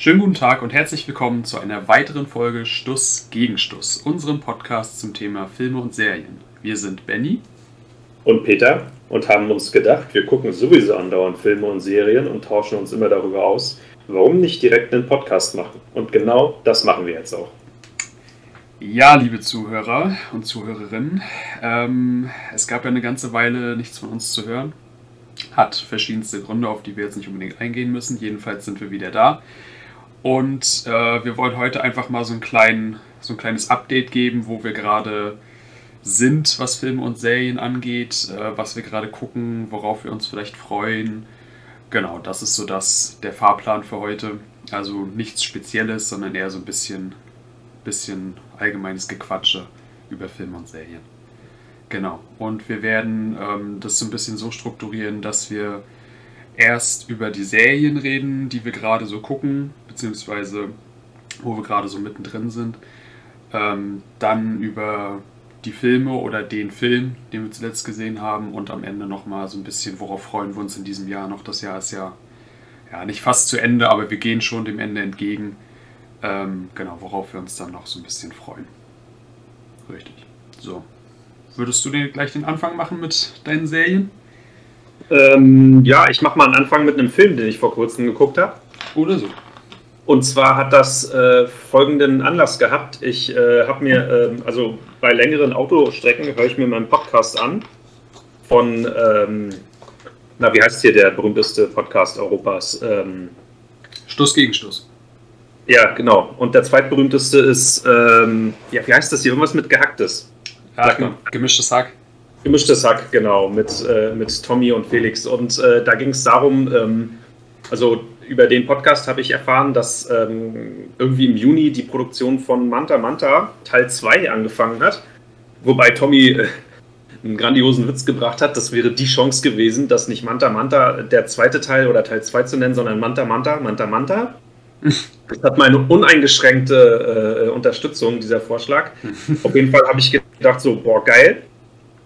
Schönen guten Tag und herzlich willkommen zu einer weiteren Folge Stuss gegen Stuss, unserem Podcast zum Thema Filme und Serien. Wir sind Benny und Peter und haben uns gedacht, wir gucken sowieso andauernd Filme und Serien und tauschen uns immer darüber aus, warum nicht direkt einen Podcast machen. Und genau das machen wir jetzt auch. Ja, liebe Zuhörer und Zuhörerinnen, ähm, es gab ja eine ganze Weile nichts von uns zu hören. Hat verschiedenste Gründe, auf die wir jetzt nicht unbedingt eingehen müssen. Jedenfalls sind wir wieder da. Und äh, wir wollen heute einfach mal so, einen kleinen, so ein kleines Update geben, wo wir gerade sind, was Filme und Serien angeht, äh, was wir gerade gucken, worauf wir uns vielleicht freuen. Genau, das ist so das, der Fahrplan für heute. Also nichts Spezielles, sondern eher so ein bisschen bisschen allgemeines Gequatsche über Filme und Serien. Genau. Und wir werden ähm, das so ein bisschen so strukturieren, dass wir erst über die Serien reden, die wir gerade so gucken, beziehungsweise wo wir gerade so mittendrin sind. Ähm, dann über die Filme oder den Film, den wir zuletzt gesehen haben und am Ende nochmal so ein bisschen, worauf freuen wir uns in diesem Jahr noch. Das Jahr ist ja, ja nicht fast zu Ende, aber wir gehen schon dem Ende entgegen. Ähm, genau, worauf wir uns dann noch so ein bisschen freuen. Richtig. So. Würdest du dir gleich den Anfang machen mit deinen Serien? Ähm, ja, ich mache mal einen Anfang mit einem Film, den ich vor kurzem geguckt habe. Oder so. Und zwar hat das äh, folgenden Anlass gehabt. Ich äh, habe mir, äh, also bei längeren Autostrecken höre ich mir meinen Podcast an von, ähm, na, wie heißt hier der berühmteste Podcast Europas? Ähm, Stoß gegen Stoß. Ja, genau. Und der zweitberühmteste ist, ähm, ja, wie heißt das hier? Irgendwas mit Gehacktes. Ja. Gemischtes Hack. Gemischtes Hack, genau, mit, äh, mit Tommy und Felix. Und äh, da ging es darum, ähm, also über den Podcast habe ich erfahren, dass ähm, irgendwie im Juni die Produktion von Manta Manta Teil 2 angefangen hat. Wobei Tommy äh, einen grandiosen Witz gebracht hat. Das wäre die Chance gewesen, dass nicht Manta Manta der zweite Teil oder Teil 2 zu nennen, sondern Manta Manta, Manta Manta. Das hat meine uneingeschränkte äh, Unterstützung, dieser Vorschlag. Auf jeden Fall habe ich gedacht, so, boah, geil.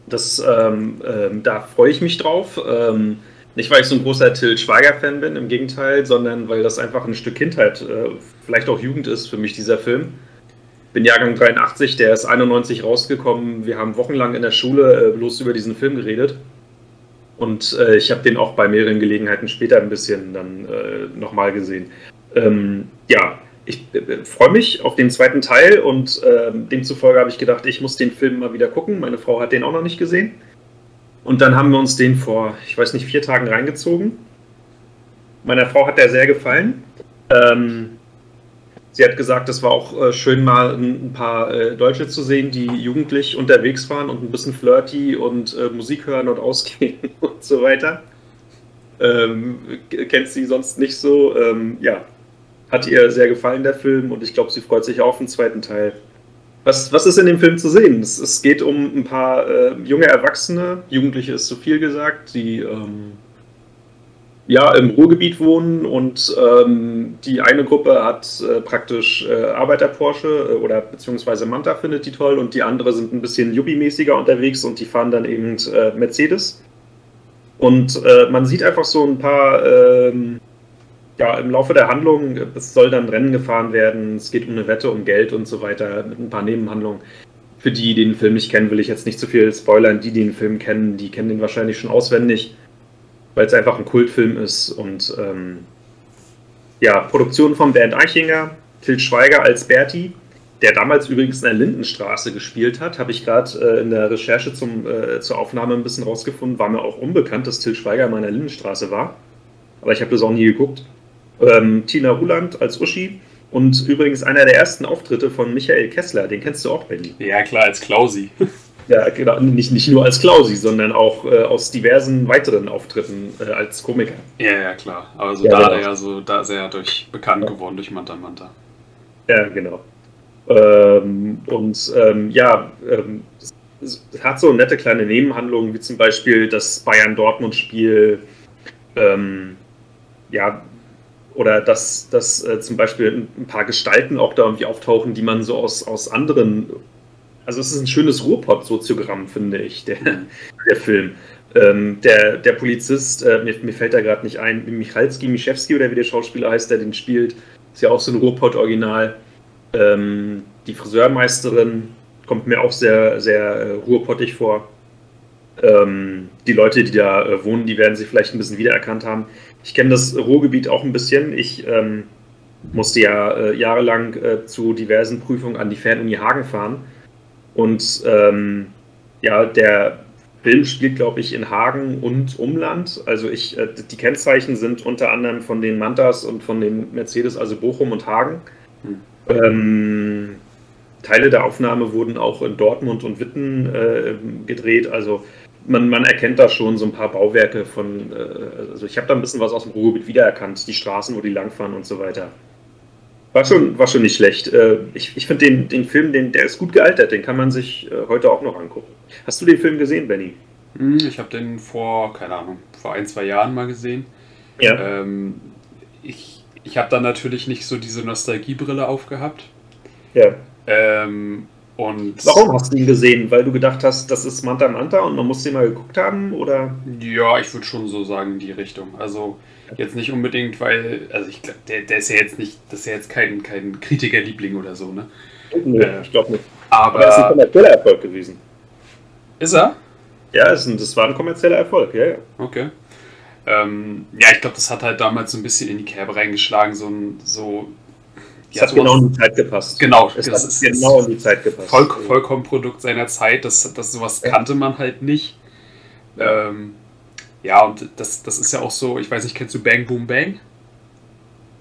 Das, ähm, ähm, da freue ich mich drauf. Ähm, nicht, weil ich so ein großer Till Schweiger-Fan bin, im Gegenteil, sondern weil das einfach ein Stück Kindheit, äh, vielleicht auch Jugend ist für mich, dieser Film. Bin Jahrgang 83, der ist 91 rausgekommen. Wir haben wochenlang in der Schule äh, bloß über diesen Film geredet. Und äh, ich habe den auch bei mehreren Gelegenheiten später ein bisschen dann äh, nochmal gesehen ähm, ja, ich äh, freue mich auf den zweiten Teil und ähm, demzufolge habe ich gedacht, ich muss den Film mal wieder gucken. Meine Frau hat den auch noch nicht gesehen. Und dann haben wir uns den vor, ich weiß nicht, vier Tagen reingezogen. Meiner Frau hat der sehr gefallen. Ähm, sie hat gesagt, es war auch äh, schön, mal ein, paar äh, Deutsche zu sehen, die jugendlich unterwegs waren und ein bisschen flirty und äh, Musik hören und ausgehen und so weiter. Ähm, kennt sie sonst nicht so. Ähm, ja, hat ihr sehr gefallen, der Film, und ich glaube, sie freut sich auch auf den zweiten Teil. Was, was ist in dem Film zu sehen? Es, es geht um ein paar äh, junge Erwachsene, Jugendliche ist zu viel gesagt, die ähm, ja im Ruhrgebiet wohnen und ähm, die eine Gruppe hat äh, praktisch äh, Arbeiter-Porsche äh, oder beziehungsweise Manta findet die toll und die andere sind ein bisschen Yuppie-mäßiger unterwegs und die fahren dann eben äh, Mercedes. Und äh, man sieht einfach so ein paar ähm, ja, im Laufe der Handlung, es soll dann Rennen gefahren werden, es geht um eine Wette, um Geld und so weiter, mit ein paar Nebenhandlungen. Für die, die den Film nicht kennen, will ich jetzt nicht zu viel spoilern. Die, die den Film kennen, die kennen den wahrscheinlich schon auswendig, weil es einfach ein Kultfilm ist. Und ähm, ja, Produktion von Bernd Eichinger, Til Schweiger als Berti, der damals übrigens in der Lindenstraße gespielt hat, habe ich gerade äh, in der Recherche zum, äh, zur Aufnahme ein bisschen rausgefunden. War mir auch unbekannt, dass Til Schweiger mal in der Lindenstraße war. Aber ich habe das auch nie geguckt ähm, Tina Ruland als Uschi und übrigens einer der ersten Auftritte von Michael Kessler, den kennst du auch, Benny. Ja, klar, als Klausi. Ja, genau, nicht, nicht nur als Klausi, sondern auch äh, aus diversen weiteren Auftritten äh, als Komiker. Ja, ja, klar. Aber so ja, da, genau. ja so, da ist er ja durch, bekannt ja. geworden durch Manta Manta. Ja, genau. Ähm, und ähm, ja, ähm, es hat so nette kleine Nebenhandlungen, wie zum Beispiel das Bayern-Dortmund-Spiel. Ähm, ja, oder dass, dass äh, zum Beispiel ein paar Gestalten auch da irgendwie auftauchen, die man so aus, aus anderen. Also es ist ein schönes Ruhrpott-Soziogramm, finde ich, der, der Film. Ähm, der, der Polizist, äh, mir, mir, fällt da gerade nicht ein, Michalski, Mischewski oder wie der Schauspieler heißt, der den spielt, Ist ja auch so ein Ruhrpott-Original. Ähm, die Friseurmeisterin kommt mir auch sehr, sehr äh, ruhrpottig vor. Ähm, die Leute, die da äh, wohnen, die werden sich vielleicht ein bisschen wiedererkannt haben. Ich kenne das Ruhrgebiet auch ein bisschen. Ich ähm, musste ja äh, jahrelang äh, zu diversen Prüfungen an die Fernuni Hagen fahren. Und ähm, ja, der Film spielt, glaube ich, in Hagen und Umland. Also ich, äh, die Kennzeichen sind unter anderem von den Mantas und von den Mercedes, also Bochum und Hagen. Hm. Ähm, Teile der Aufnahme wurden auch in Dortmund und Witten äh, gedreht. Also man, man, erkennt da schon so ein paar Bauwerke von, äh, also ich habe da ein bisschen was aus dem Ruhrgebiet wiedererkannt, die Straßen, wo die langfahren und so weiter. War schon, war schon nicht schlecht. Äh, ich ich finde den, den Film, den, der ist gut gealtert, den kann man sich äh, heute auch noch angucken. Hast du den Film gesehen, Benny? Hm, ich habe den vor, keine Ahnung, vor ein, zwei Jahren mal gesehen. Ja. Ähm, ich ich habe dann natürlich nicht so diese Nostalgiebrille aufgehabt. Ja. Ähm, und Warum hast du ihn gesehen? Weil du gedacht hast, das ist Manta Manta und man muss den mal geguckt haben? Oder? Ja, ich würde schon so sagen in die Richtung. Also jetzt nicht unbedingt, weil, also ich glaube, der, der ist ja jetzt nicht, das ist ja jetzt kein, kein Kritikerliebling oder so, ne? Nee, äh, ich glaube nicht. Aber, aber ist ein kommerzieller Erfolg gewesen. Ist er? Ja, ist ein, das war ein kommerzieller Erfolg, ja, ja. Okay. Ähm, ja, ich glaube, das hat halt damals so ein bisschen in die Kerbe reingeschlagen, so ein, so ja, hat genau in die Zeit gepasst. Genau, es hat ist, genau in die Zeit gepasst. Voll, vollkommen Produkt seiner Zeit. Das, das sowas ja. kannte man halt nicht. Ja. Ähm, ja, und das, das ist ja auch so, ich weiß nicht, kennst du Bang Boom Bang?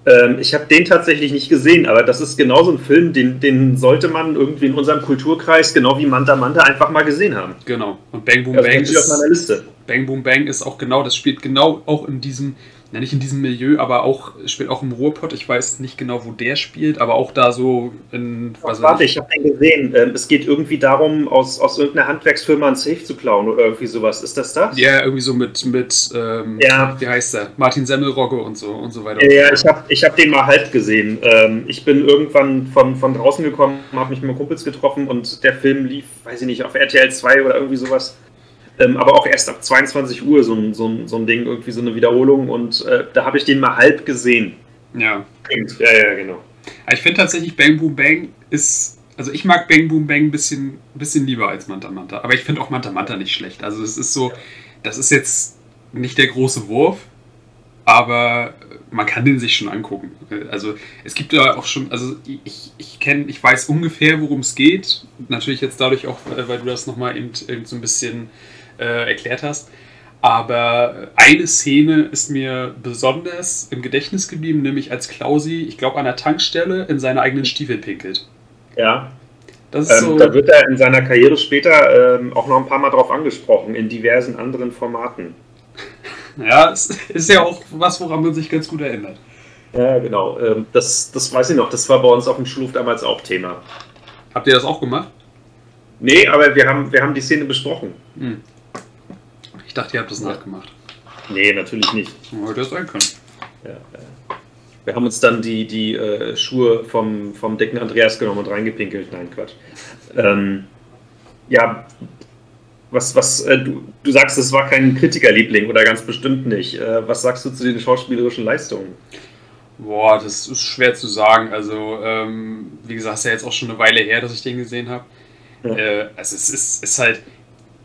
Ähm, ich habe den tatsächlich nicht gesehen, aber das ist genau so ein Film, den, den sollte man irgendwie in unserem Kulturkreis, genau wie Manta Manta, einfach mal gesehen haben. Genau. Und Bang Boom also Bang ist auf meiner Liste. Bang Boom Bang ist auch genau, das spielt genau auch in diesem ja, nicht in diesem Milieu, aber auch spielt auch im Ruhrpott. Ich weiß nicht genau, wo der spielt, aber auch da so in. Was warte, ich, ich habe den gesehen. Ähm, es geht irgendwie darum, aus, aus irgendeiner Handwerksfirma ein Safe zu klauen oder irgendwie sowas. Ist das das? Ja, irgendwie so mit, mit ähm, ja. wie heißt der? Martin Semmelrogge und so und so weiter. Ja, ja ich habe ich hab den mal halb gesehen. Ähm, ich bin irgendwann von, von draußen gekommen, habe mich mit meinen Kumpels getroffen und der Film lief, weiß ich nicht, auf RTL 2 oder irgendwie sowas. Ähm, aber auch erst ab 22 Uhr so ein, so ein, so ein Ding, irgendwie so eine Wiederholung. Und äh, da habe ich den mal halb gesehen. Ja. Ja, ja, genau. Ich finde tatsächlich Bang Boom Bang ist. Also ich mag Bang Boom Bang ein bisschen, bisschen lieber als Manta Manta. Aber ich finde auch Manta Manta nicht schlecht. Also es ist so, das ist jetzt nicht der große Wurf, aber man kann den sich schon angucken. Also es gibt ja auch schon, also ich, ich kenne, ich weiß ungefähr, worum es geht. Natürlich jetzt dadurch auch, weil du das nochmal eben, eben so ein bisschen äh, erklärt hast. Aber eine Szene ist mir besonders im Gedächtnis geblieben, nämlich als Klausi, ich glaube, an der Tankstelle in seine eigenen Stiefel pinkelt. Ja. Das ist ähm, so da wird er in seiner Karriere später ähm, auch noch ein paar Mal drauf angesprochen, in diversen anderen Formaten. ja, es ist ja auch was, woran man sich ganz gut erinnert. Ja, genau. Ähm, das, das weiß ich noch, das war bei uns auf dem Schulhof damals auch Thema. Habt ihr das auch gemacht? Nee, aber wir haben, wir haben die Szene besprochen. Hm. Ich dachte, ihr habt das nachgemacht. Nee, natürlich nicht. Hätte sein können. Ja, ja. Wir haben uns dann die, die äh, Schuhe vom, vom dicken Andreas genommen und reingepinkelt. Nein, Quatsch. Ähm, ja, was, was, äh, du, du sagst, es war kein Kritikerliebling oder ganz bestimmt nicht. Äh, was sagst du zu den schauspielerischen Leistungen? Boah, das ist schwer zu sagen. Also, ähm, wie gesagt, es ist ja jetzt auch schon eine Weile her, dass ich den gesehen habe. Ja. Äh, also, es ist, ist halt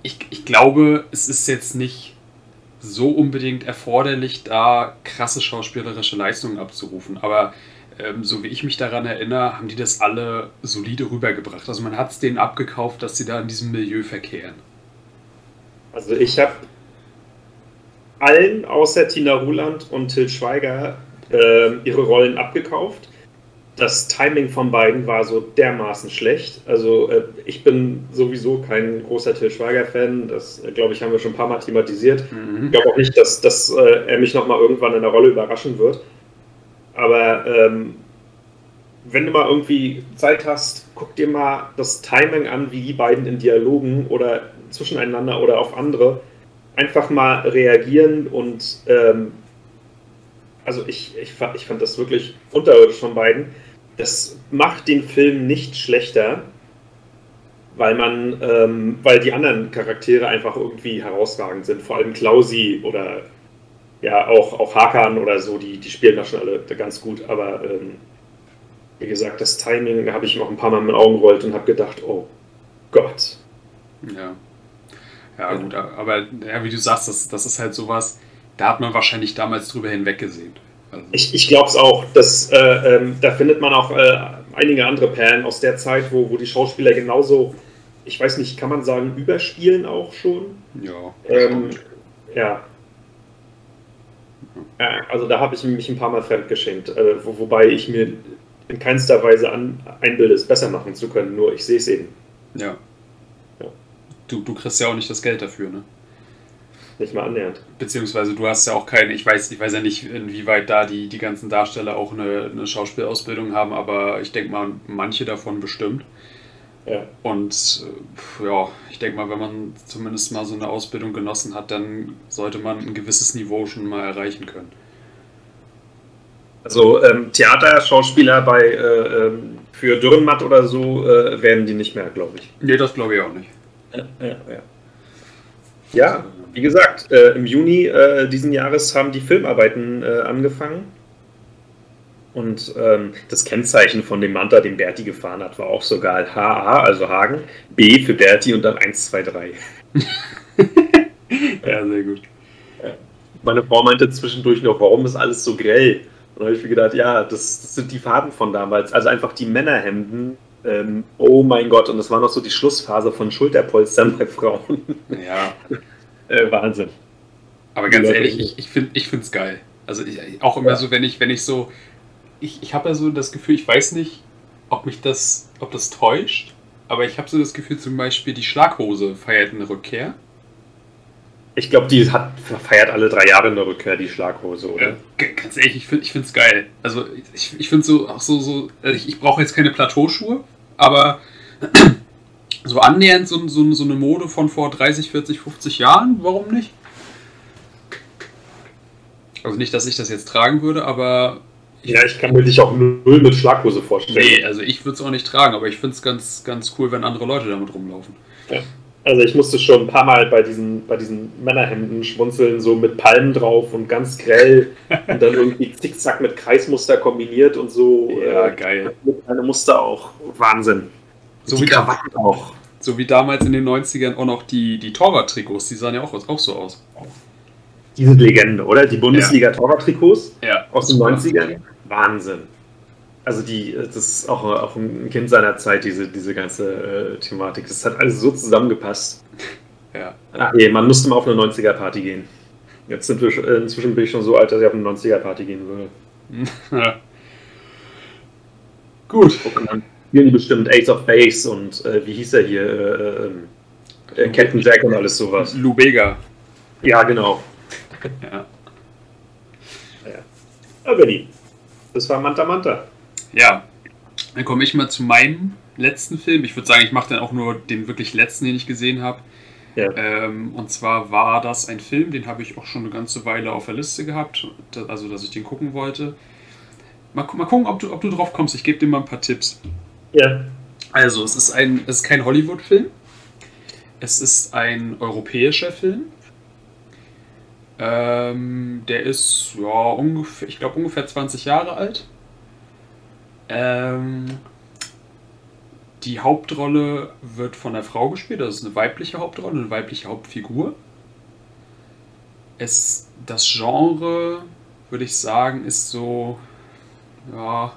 ich, ich glaube, es ist jetzt nicht so unbedingt erforderlich, da krasse schauspielerische Leistungen abzurufen. Aber ähm, so wie ich mich daran erinnere, haben die das alle solide rübergebracht. Also man hat es denen abgekauft, dass sie da in diesem Milieu verkehren. Also ich habe allen außer Tina Ruland und Till Schweiger äh, ihre Rollen abgekauft das Timing von beiden war so dermaßen schlecht. Also äh, ich bin sowieso kein großer Till Schweiger-Fan. Das, äh, glaube ich, haben wir schon ein paar Mal thematisiert. Mhm. Ich glaube auch nicht, dass, dass äh, er mich nochmal irgendwann in der Rolle überraschen wird. Aber ähm, wenn du mal irgendwie Zeit hast, guck dir mal das Timing an, wie die beiden in Dialogen oder zwischeneinander oder auf andere einfach mal reagieren und ähm, also ich, ich, ich fand das wirklich unterirdisch von beiden das macht den Film nicht schlechter, weil man, ähm, weil die anderen Charaktere einfach irgendwie herausragend sind. Vor allem Klausi oder ja auch, auch Hakan oder so, die, die spielen da schon alle ganz gut. Aber ähm, wie gesagt, das Timing habe ich noch ein paar Mal mit den Augen gerollt und habe gedacht, oh Gott. Ja. Ja, gut, aber ja, wie du sagst, das, das ist halt sowas, da hat man wahrscheinlich damals drüber hinweggesehen. Ich ich glaube es auch. Dass, äh, ähm, da findet man auch äh, einige andere Perlen aus der Zeit, wo, wo die Schauspieler genauso, ich weiß nicht, kann man sagen, überspielen auch schon? Ja. Ähm, ja. Also da habe ich mich ein paar Mal fremdgeschenkt, äh, wo, wobei ich mir in keinster Weise an, einbilde, es besser machen zu können, nur ich sehe es eben. Ja. ja. Du, du kriegst ja auch nicht das Geld dafür, ne? Nicht mal annähernd. Beziehungsweise du hast ja auch keine, ich weiß, ich weiß ja nicht, inwieweit da die, die ganzen Darsteller auch eine, eine Schauspielausbildung haben, aber ich denke mal, manche davon bestimmt. Ja. Und ja, ich denke mal, wenn man zumindest mal so eine Ausbildung genossen hat, dann sollte man ein gewisses Niveau schon mal erreichen können. Also ähm, Theaterschauspieler bei äh, ähm, für Dürrenmatt oder so äh, werden die nicht mehr, glaube ich. Nee, das glaube ich auch nicht. Ja, ja, ja. ja wie gesagt, äh, im Juni äh, diesen Jahres haben die Filmarbeiten äh, angefangen. Und ähm, das Kennzeichen von dem Manta, den Berti gefahren hat, war auch sogar HA, also Hagen, B für Berti und dann 1, 2, 3. ja, sehr gut. Meine Frau meinte zwischendurch noch, warum ist alles so grell? Und da habe ich mir gedacht, ja, das, das, sind die Farben von damals. Also einfach die Männerhemden. Ähm, oh mein Gott, und das war noch so die Schlussphase von Schulterpolstern bei Frauen. Ja. äh, Wahnsinn. Aber ganz ehrlich, ich, ich finde es geil. Also ich, auch immer ja. so, wenn ich, wenn ich so. Ich, ich habe ja so das Gefühl, ich weiß nicht, ob mich das, ob das täuscht, aber ich habe so das Gefühl, zum Beispiel die Schlaghose feiert eine Rückkehr. Ich glaube, die hat feiert alle drei Jahre eine Rückkehr, die Schlaghose, oder? Ja, ganz ehrlich, ich finde es geil. Also ich, ich finde so, auch so, so, also ich, ich brauche jetzt keine Plateauschuhe, aber so annähernd so, so, so eine Mode von vor 30, 40, 50 Jahren, warum nicht? Also nicht, dass ich das jetzt tragen würde, aber. Ich ja, ich kann mir dich auch null mit Schlaghose vorstellen. Nee, also ich würde es auch nicht tragen, aber ich finde es ganz, ganz cool, wenn andere Leute damit rumlaufen. Ja. Also ich musste schon ein paar Mal bei diesen, bei diesen Männerhemden schmunzeln, so mit Palmen drauf und ganz grell und dann irgendwie zickzack mit Kreismuster kombiniert und so. Ja, äh, geil. Mit einem Muster auch. Wahnsinn. So wie, Krawatten auch. so wie damals in den 90ern auch noch die, die Torwart-Trikots, die sahen ja auch, auch so aus. Diese Legende, oder? Die Bundesliga-Torwart-Trikots ja. aus den 90ern. Wahnsinn also die, das ist auch, auch ein Kind seiner Zeit, diese, diese ganze äh, Thematik. Das hat alles so zusammengepasst. Ja. Ach nee, man müsste mal auf eine 90er-Party gehen. Jetzt sind wir äh, inzwischen bin ich schon so alt, dass ich auf eine 90er-Party gehen würde. Gut. Spielen die bestimmt Ace of Base und äh, wie hieß er hier? Äh, ähm, äh, Captain Jack und alles sowas. Lubega. Ja, genau. ja. Ja, ja Benny. Das war Manta Manta. Ja, dann komme ich mal zu meinem letzten Film. Ich würde sagen, ich mache dann auch nur den wirklich letzten, den ich gesehen habe. Ja. Ähm, und zwar war das ein Film, den habe ich auch schon eine ganze Weile auf der Liste gehabt, also dass ich den gucken wollte. Mal, mal gucken, ob du, ob du drauf kommst. Ich gebe dir mal ein paar Tipps. Ja. Also, es ist, ein, es ist kein Hollywood-Film. Es ist ein europäischer Film. Ähm, der ist, ja, ungefähr, ich glaube, ungefähr 20 Jahre alt. Ähm, die Hauptrolle wird von einer Frau gespielt, das ist eine weibliche Hauptrolle, eine weibliche Hauptfigur. Es, das Genre, würde ich sagen, ist so, ja,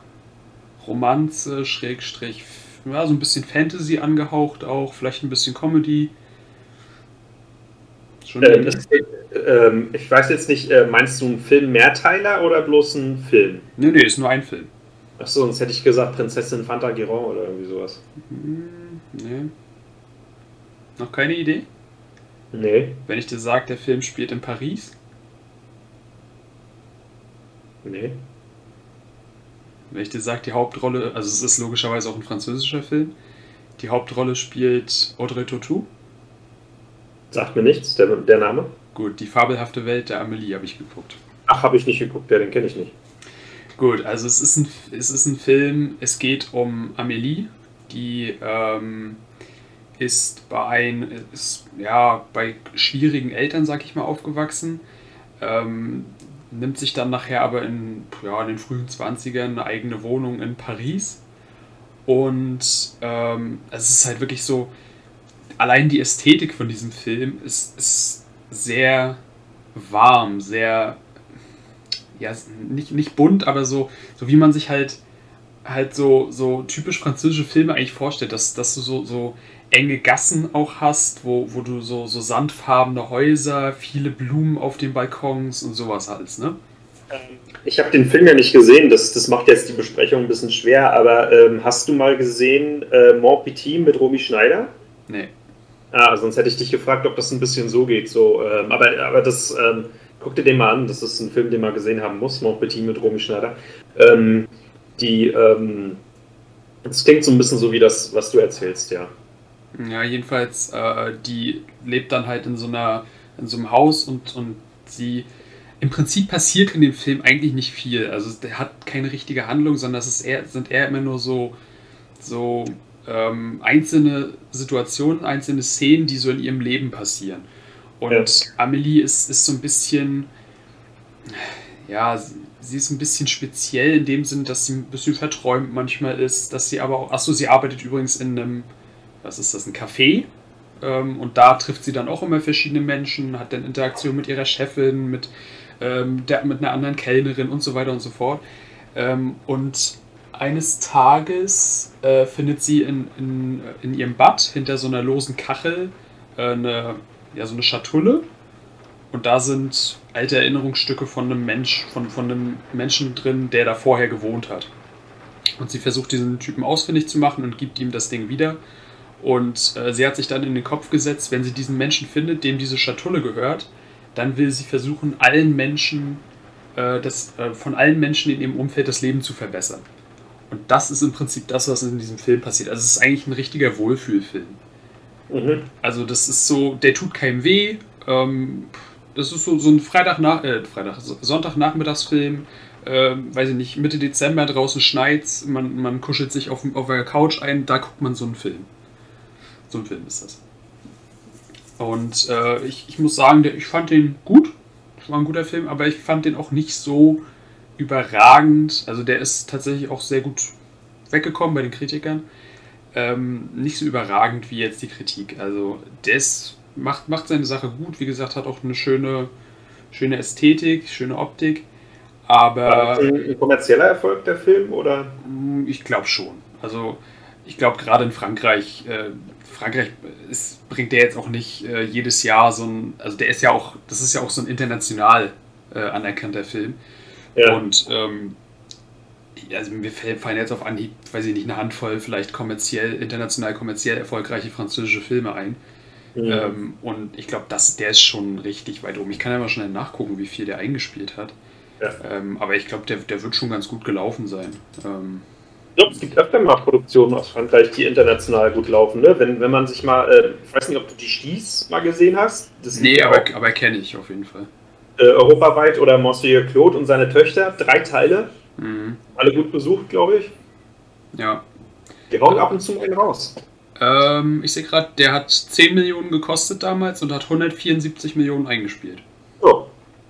Romanze, Schrägstrich, ja, so ein bisschen Fantasy angehaucht auch, vielleicht ein bisschen Comedy. Äh, das, äh, ich weiß jetzt nicht, äh, meinst du einen Film Mehrteiler oder bloß einen Film? Nee, nee, ist nur ein Film. Achso, sonst hätte ich gesagt Prinzessin Fanta Giron oder irgendwie sowas. Hm, nee. Noch keine Idee? Nee. Wenn ich dir sage, der Film spielt in Paris? Nee. Wenn ich dir sage, die Hauptrolle, also es ist logischerweise auch ein französischer Film, die Hauptrolle spielt Audrey Tautou. Sagt mir nichts, der, der Name. Gut, die fabelhafte Welt der Amelie habe ich geguckt. Ach, habe ich nicht geguckt, der, den kenne ich nicht. Gut, also es ist, ein, es ist ein Film, es geht um Amelie, die ähm, ist bei ein, ist, ja, bei schwierigen Eltern, sag ich mal, aufgewachsen. Ähm, nimmt sich dann nachher aber in, ja, in den frühen 20ern eine eigene Wohnung in Paris. Und ähm, es ist halt wirklich so, allein die Ästhetik von diesem Film ist, ist sehr warm, sehr, ja, nicht, nicht bunt, aber so, so wie man sich halt halt so, so typisch französische Filme eigentlich vorstellt, dass, dass du so, so enge Gassen auch hast, wo, wo du so, so sandfarbene Häuser, viele Blumen auf den Balkons und sowas alles, ne? Ich habe den Film ja nicht gesehen, das, das macht jetzt die Besprechung ein bisschen schwer, aber ähm, hast du mal gesehen äh, Mon Petit mit Romy Schneider? Nee. Ah, sonst hätte ich dich gefragt, ob das ein bisschen so geht. So, ähm, aber, aber das, ähm, guck dir den mal an, das ist ein Film, den man gesehen haben muss, Mon Petit mit Romy Schneider. Ähm, die, ähm, das klingt so ein bisschen so wie das, was du erzählst, ja. Ja, jedenfalls, äh, die lebt dann halt in so einer, in so einem Haus und, und sie, im Prinzip passiert in dem Film eigentlich nicht viel. Also der hat keine richtige Handlung, sondern es ist eher, sind eher immer nur so, so ähm, einzelne Situationen, einzelne Szenen, die so in ihrem Leben passieren. Und ja. Amelie ist, ist so ein bisschen, ja, sie ist ein bisschen speziell in dem Sinn, dass sie ein bisschen verträumt manchmal ist, dass sie aber auch, achso, sie arbeitet übrigens in einem was ist das, ein Café. Ähm, und da trifft sie dann auch immer verschiedene Menschen, hat dann Interaktion mit ihrer Chefin, mit, ähm, der, mit einer anderen Kellnerin und so weiter und so fort. Ähm, und eines Tages äh, findet sie in, in, in ihrem Bad hinter so einer losen Kachel äh, eine, ja, so eine Schatulle. Und da sind alte Erinnerungsstücke von einem Mensch, von, von einem Menschen drin, der da vorher gewohnt hat. Und sie versucht diesen Typen ausfindig zu machen und gibt ihm das Ding wieder. Und äh, sie hat sich dann in den Kopf gesetzt, wenn sie diesen Menschen findet, dem diese Schatulle gehört, dann will sie versuchen, allen Menschen, äh, das, äh, von allen Menschen in ihrem Umfeld das Leben zu verbessern. Und das ist im Prinzip das, was in diesem Film passiert. Also es ist eigentlich ein richtiger Wohlfühlfilm. Mhm. Also das ist so, der tut keinem weh. Ähm, das ist so, so ein Freitag nach, äh, Freitag, Sonntagnachmittagsfilm. Äh, weiß ich nicht, Mitte Dezember draußen schneit's, man, man kuschelt sich auf, auf der Couch ein, da guckt man so einen Film. So ein Film ist das. Und äh, ich, ich muss sagen, der, ich fand den gut. Das war ein guter Film, aber ich fand den auch nicht so überragend. Also der ist tatsächlich auch sehr gut weggekommen bei den Kritikern. Ähm, nicht so überragend wie jetzt die Kritik. Also der macht, macht seine Sache gut. Wie gesagt, hat auch eine schöne, schöne Ästhetik, schöne Optik. Aber. War das ein kommerzieller Erfolg der Film oder? Ich glaube schon. Also ich glaube gerade in Frankreich äh, Frankreich ist, bringt der jetzt auch nicht äh, jedes Jahr so ein, also der ist ja auch, das ist ja auch so ein international äh, anerkannter Film. Ja. Und ähm, also mir fallen jetzt auf Anhieb, weiß ich nicht, eine Handvoll vielleicht kommerziell, international kommerziell erfolgreiche französische Filme ein. Mhm. Ähm, und ich glaube, der ist schon richtig weit oben. Ich kann ja mal schnell nachgucken, wie viel der eingespielt hat. Ja. Ähm, aber ich glaube, der, der wird schon ganz gut gelaufen sein. Ähm, glaube, es gibt öfter mal Produktionen aus Frankreich, die international gut laufen. Ne? Wenn, wenn man sich mal, äh, ich weiß nicht, ob du die Stieß mal gesehen hast. Das nee, aber, aber kenne ich auf jeden Fall. Äh, europaweit oder Monsieur Claude und seine Töchter, drei Teile. Mhm. Alle gut besucht, glaube ich. Ja. Die hauen ab und zu einen raus. Ähm, ich sehe gerade, der hat 10 Millionen gekostet damals und hat 174 Millionen eingespielt. Oh,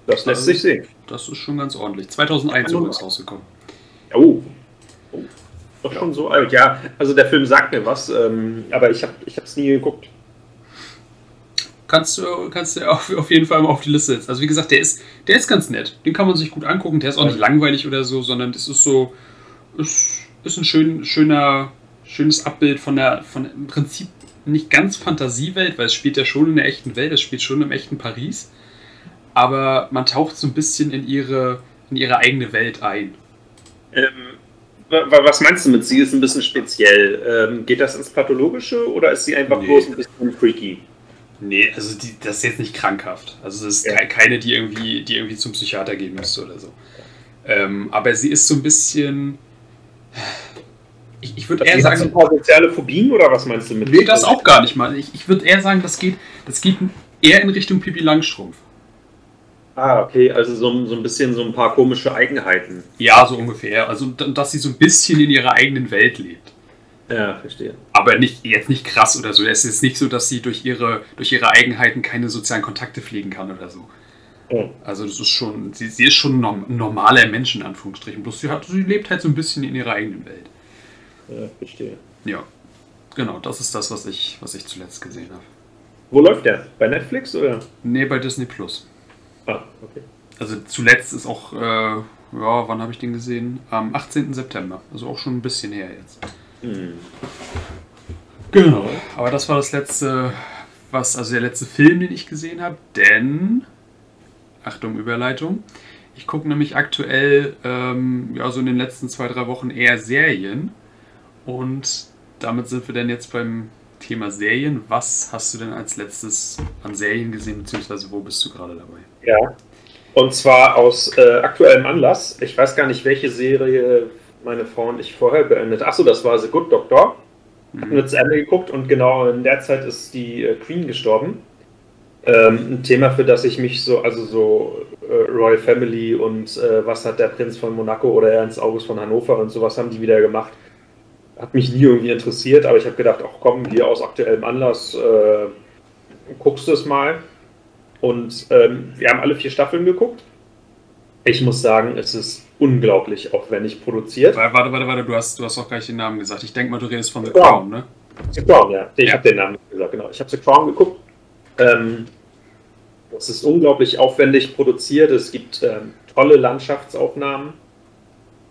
das lässt sich sehen. Das ist schon ganz ordentlich. 2001 übrigens rausgekommen. Oh, doch schon so alt, ja. Also der Film sagt mir was, ähm, aber ich habe es nie geguckt. Kannst du, kannst du auf, auf jeden Fall mal auf die Liste setzen. Also wie gesagt, der ist, der ist ganz nett. Den kann man sich gut angucken. Der ist auch nicht langweilig oder so, sondern das ist so, ist, ist ein schön, schöner, schönes Abbild von der, von im Prinzip nicht ganz Fantasiewelt, weil es spielt ja schon in der echten Welt, es spielt schon im echten Paris. Aber man taucht so ein bisschen in ihre, in ihre eigene Welt ein. Ähm, was meinst du mit sie ist ein bisschen speziell? Ähm, geht das ins Pathologische oder ist sie einfach nee. bloß ein bisschen freaky? Nee, also die, das ist jetzt nicht krankhaft. Also es ist ja. keine, die irgendwie, die irgendwie zum Psychiater gehen müsste oder so. Ähm, aber sie ist so ein bisschen. Ich, ich würde eher sagen. Hat ein paar soziale Phobien oder was meinst du mit? Nee, das auch gar nicht mal. Ich, ich würde eher sagen, das geht, das geht eher in Richtung Pipi Langstrumpf. Ah, okay, also so, so ein bisschen so ein paar komische Eigenheiten. Ja, so ungefähr. Also, dass sie so ein bisschen in ihrer eigenen Welt lebt. Ja, verstehe. Aber nicht, jetzt nicht krass oder so. Es ist nicht so, dass sie durch ihre, durch ihre Eigenheiten keine sozialen Kontakte pflegen kann oder so. Ja. Also das ist schon, sie, sie ist schon ein normaler Mensch in Anführungsstrichen. Bloß sie, hat, sie lebt halt so ein bisschen in ihrer eigenen Welt. Ja, verstehe. Ja. Genau, das ist das, was ich, was ich zuletzt gesehen habe. Wo läuft der? Bei Netflix oder? Nee, bei Disney Plus. Ah, okay. Also zuletzt ist auch, äh, ja, wann habe ich den gesehen? Am 18. September. Also auch schon ein bisschen her jetzt. Mhm. Genau. Aber das war das letzte, was, also der letzte Film, den ich gesehen habe, denn, Achtung, Überleitung, ich gucke nämlich aktuell, ähm, ja, so in den letzten zwei, drei Wochen eher Serien. Und damit sind wir dann jetzt beim Thema Serien. Was hast du denn als letztes an Serien gesehen, beziehungsweise wo bist du gerade dabei? Ja, und zwar aus äh, aktuellem Anlass. Ich weiß gar nicht, welche Serie meine Frau und ich vorher beendet. Achso, das war The Good Doctor. Mhm. Haben wir zu Ende geguckt und genau in der Zeit ist die äh, Queen gestorben. Ähm, ein Thema, für das ich mich so, also so äh, Royal Family und äh, was hat der Prinz von Monaco oder Ernst August von Hannover und sowas haben die wieder gemacht hat mich nie irgendwie interessiert, aber ich habe gedacht, ach komm, hier aus aktuellem Anlass äh, guckst du es mal. Und ähm, wir haben alle vier Staffeln geguckt. Ich muss sagen, es ist unglaublich aufwendig produziert. Warte, warte, warte, du hast, du hast auch gleich den Namen gesagt. Ich denke mal, du redest von The Crown, Crown ne? The Crown, ja. Ich ja. habe den Namen gesagt, genau. Ich habe The Crown geguckt. Ähm, es ist unglaublich aufwendig produziert. Es gibt ähm, tolle Landschaftsaufnahmen.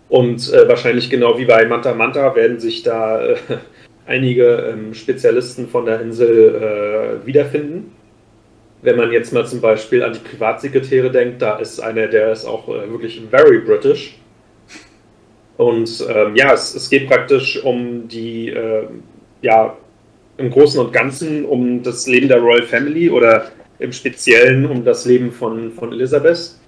Und äh, wahrscheinlich genau wie bei Manta Manta werden sich da äh, einige ähm, Spezialisten von der Insel äh, wiederfinden. Wenn man jetzt mal zum Beispiel an die Privatsekretäre denkt, da ist einer, der ist auch äh, wirklich very British. Und ähm, ja, es, es, geht praktisch um die, äh, ja, im Großen und Ganzen um das Leben der Royal Family oder im Speziellen um das Leben von, von Elizabeth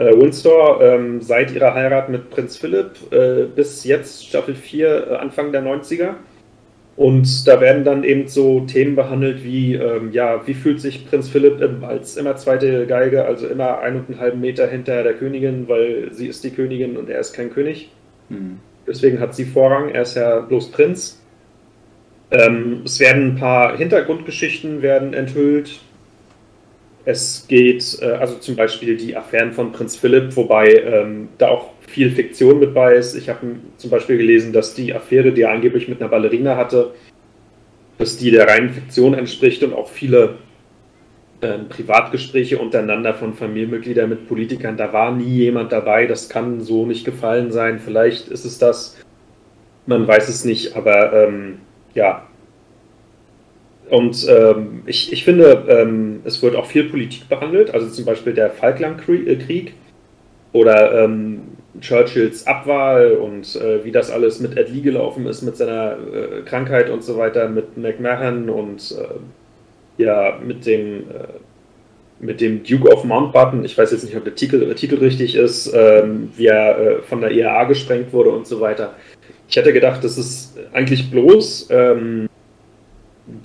äh, Windsor ähm, seit ihrer Heirat mit Prinz Philipp äh, bis jetzt Staffel 4, äh, Anfang der 90er. Und da werden dann eben so Themen behandelt wie, ähm, ja, wie fühlt sich Prinz Philipp als immer zweite Geige, also immer ein und einen halben Meter hinter der Königin, weil sie ist die Königin und er ist kein König. Mhm. Deswegen hat sie Vorrang, er ist ja bloß Prinz. Ähm, es werden ein paar Hintergrundgeschichten werden enthüllt, es geht, äh, also zum Beispiel die Affären von Prinz Philipp, wobei ähm, da auch viel Fiktion mit bei ist. Ich habe zum Beispiel gelesen, dass die Affäre, die er angeblich mit einer Ballerina hatte, dass die der reinen Fiktion entspricht und auch viele äh, Privatgespräche untereinander von Familienmitgliedern mit Politikern. Da war nie jemand dabei, das kann so nicht gefallen sein. Vielleicht ist es das, man weiß es nicht, aber ähm, ja, und ähm, ich, ich finde, ähm, es wird auch viel Politik behandelt, also zum Beispiel der Falklandkrieg oder ähm, Churchills Abwahl und äh, wie das alles mit Ed Lee gelaufen ist, mit seiner äh, Krankheit und so weiter, mit McMahon und äh, ja, mit dem, äh, mit dem Duke of Mountbatten. Ich weiß jetzt nicht, ob der Titel, der Titel richtig ist, ähm, wie er äh, von der IAA gesprengt wurde und so weiter. Ich hätte gedacht, das ist eigentlich bloß ähm,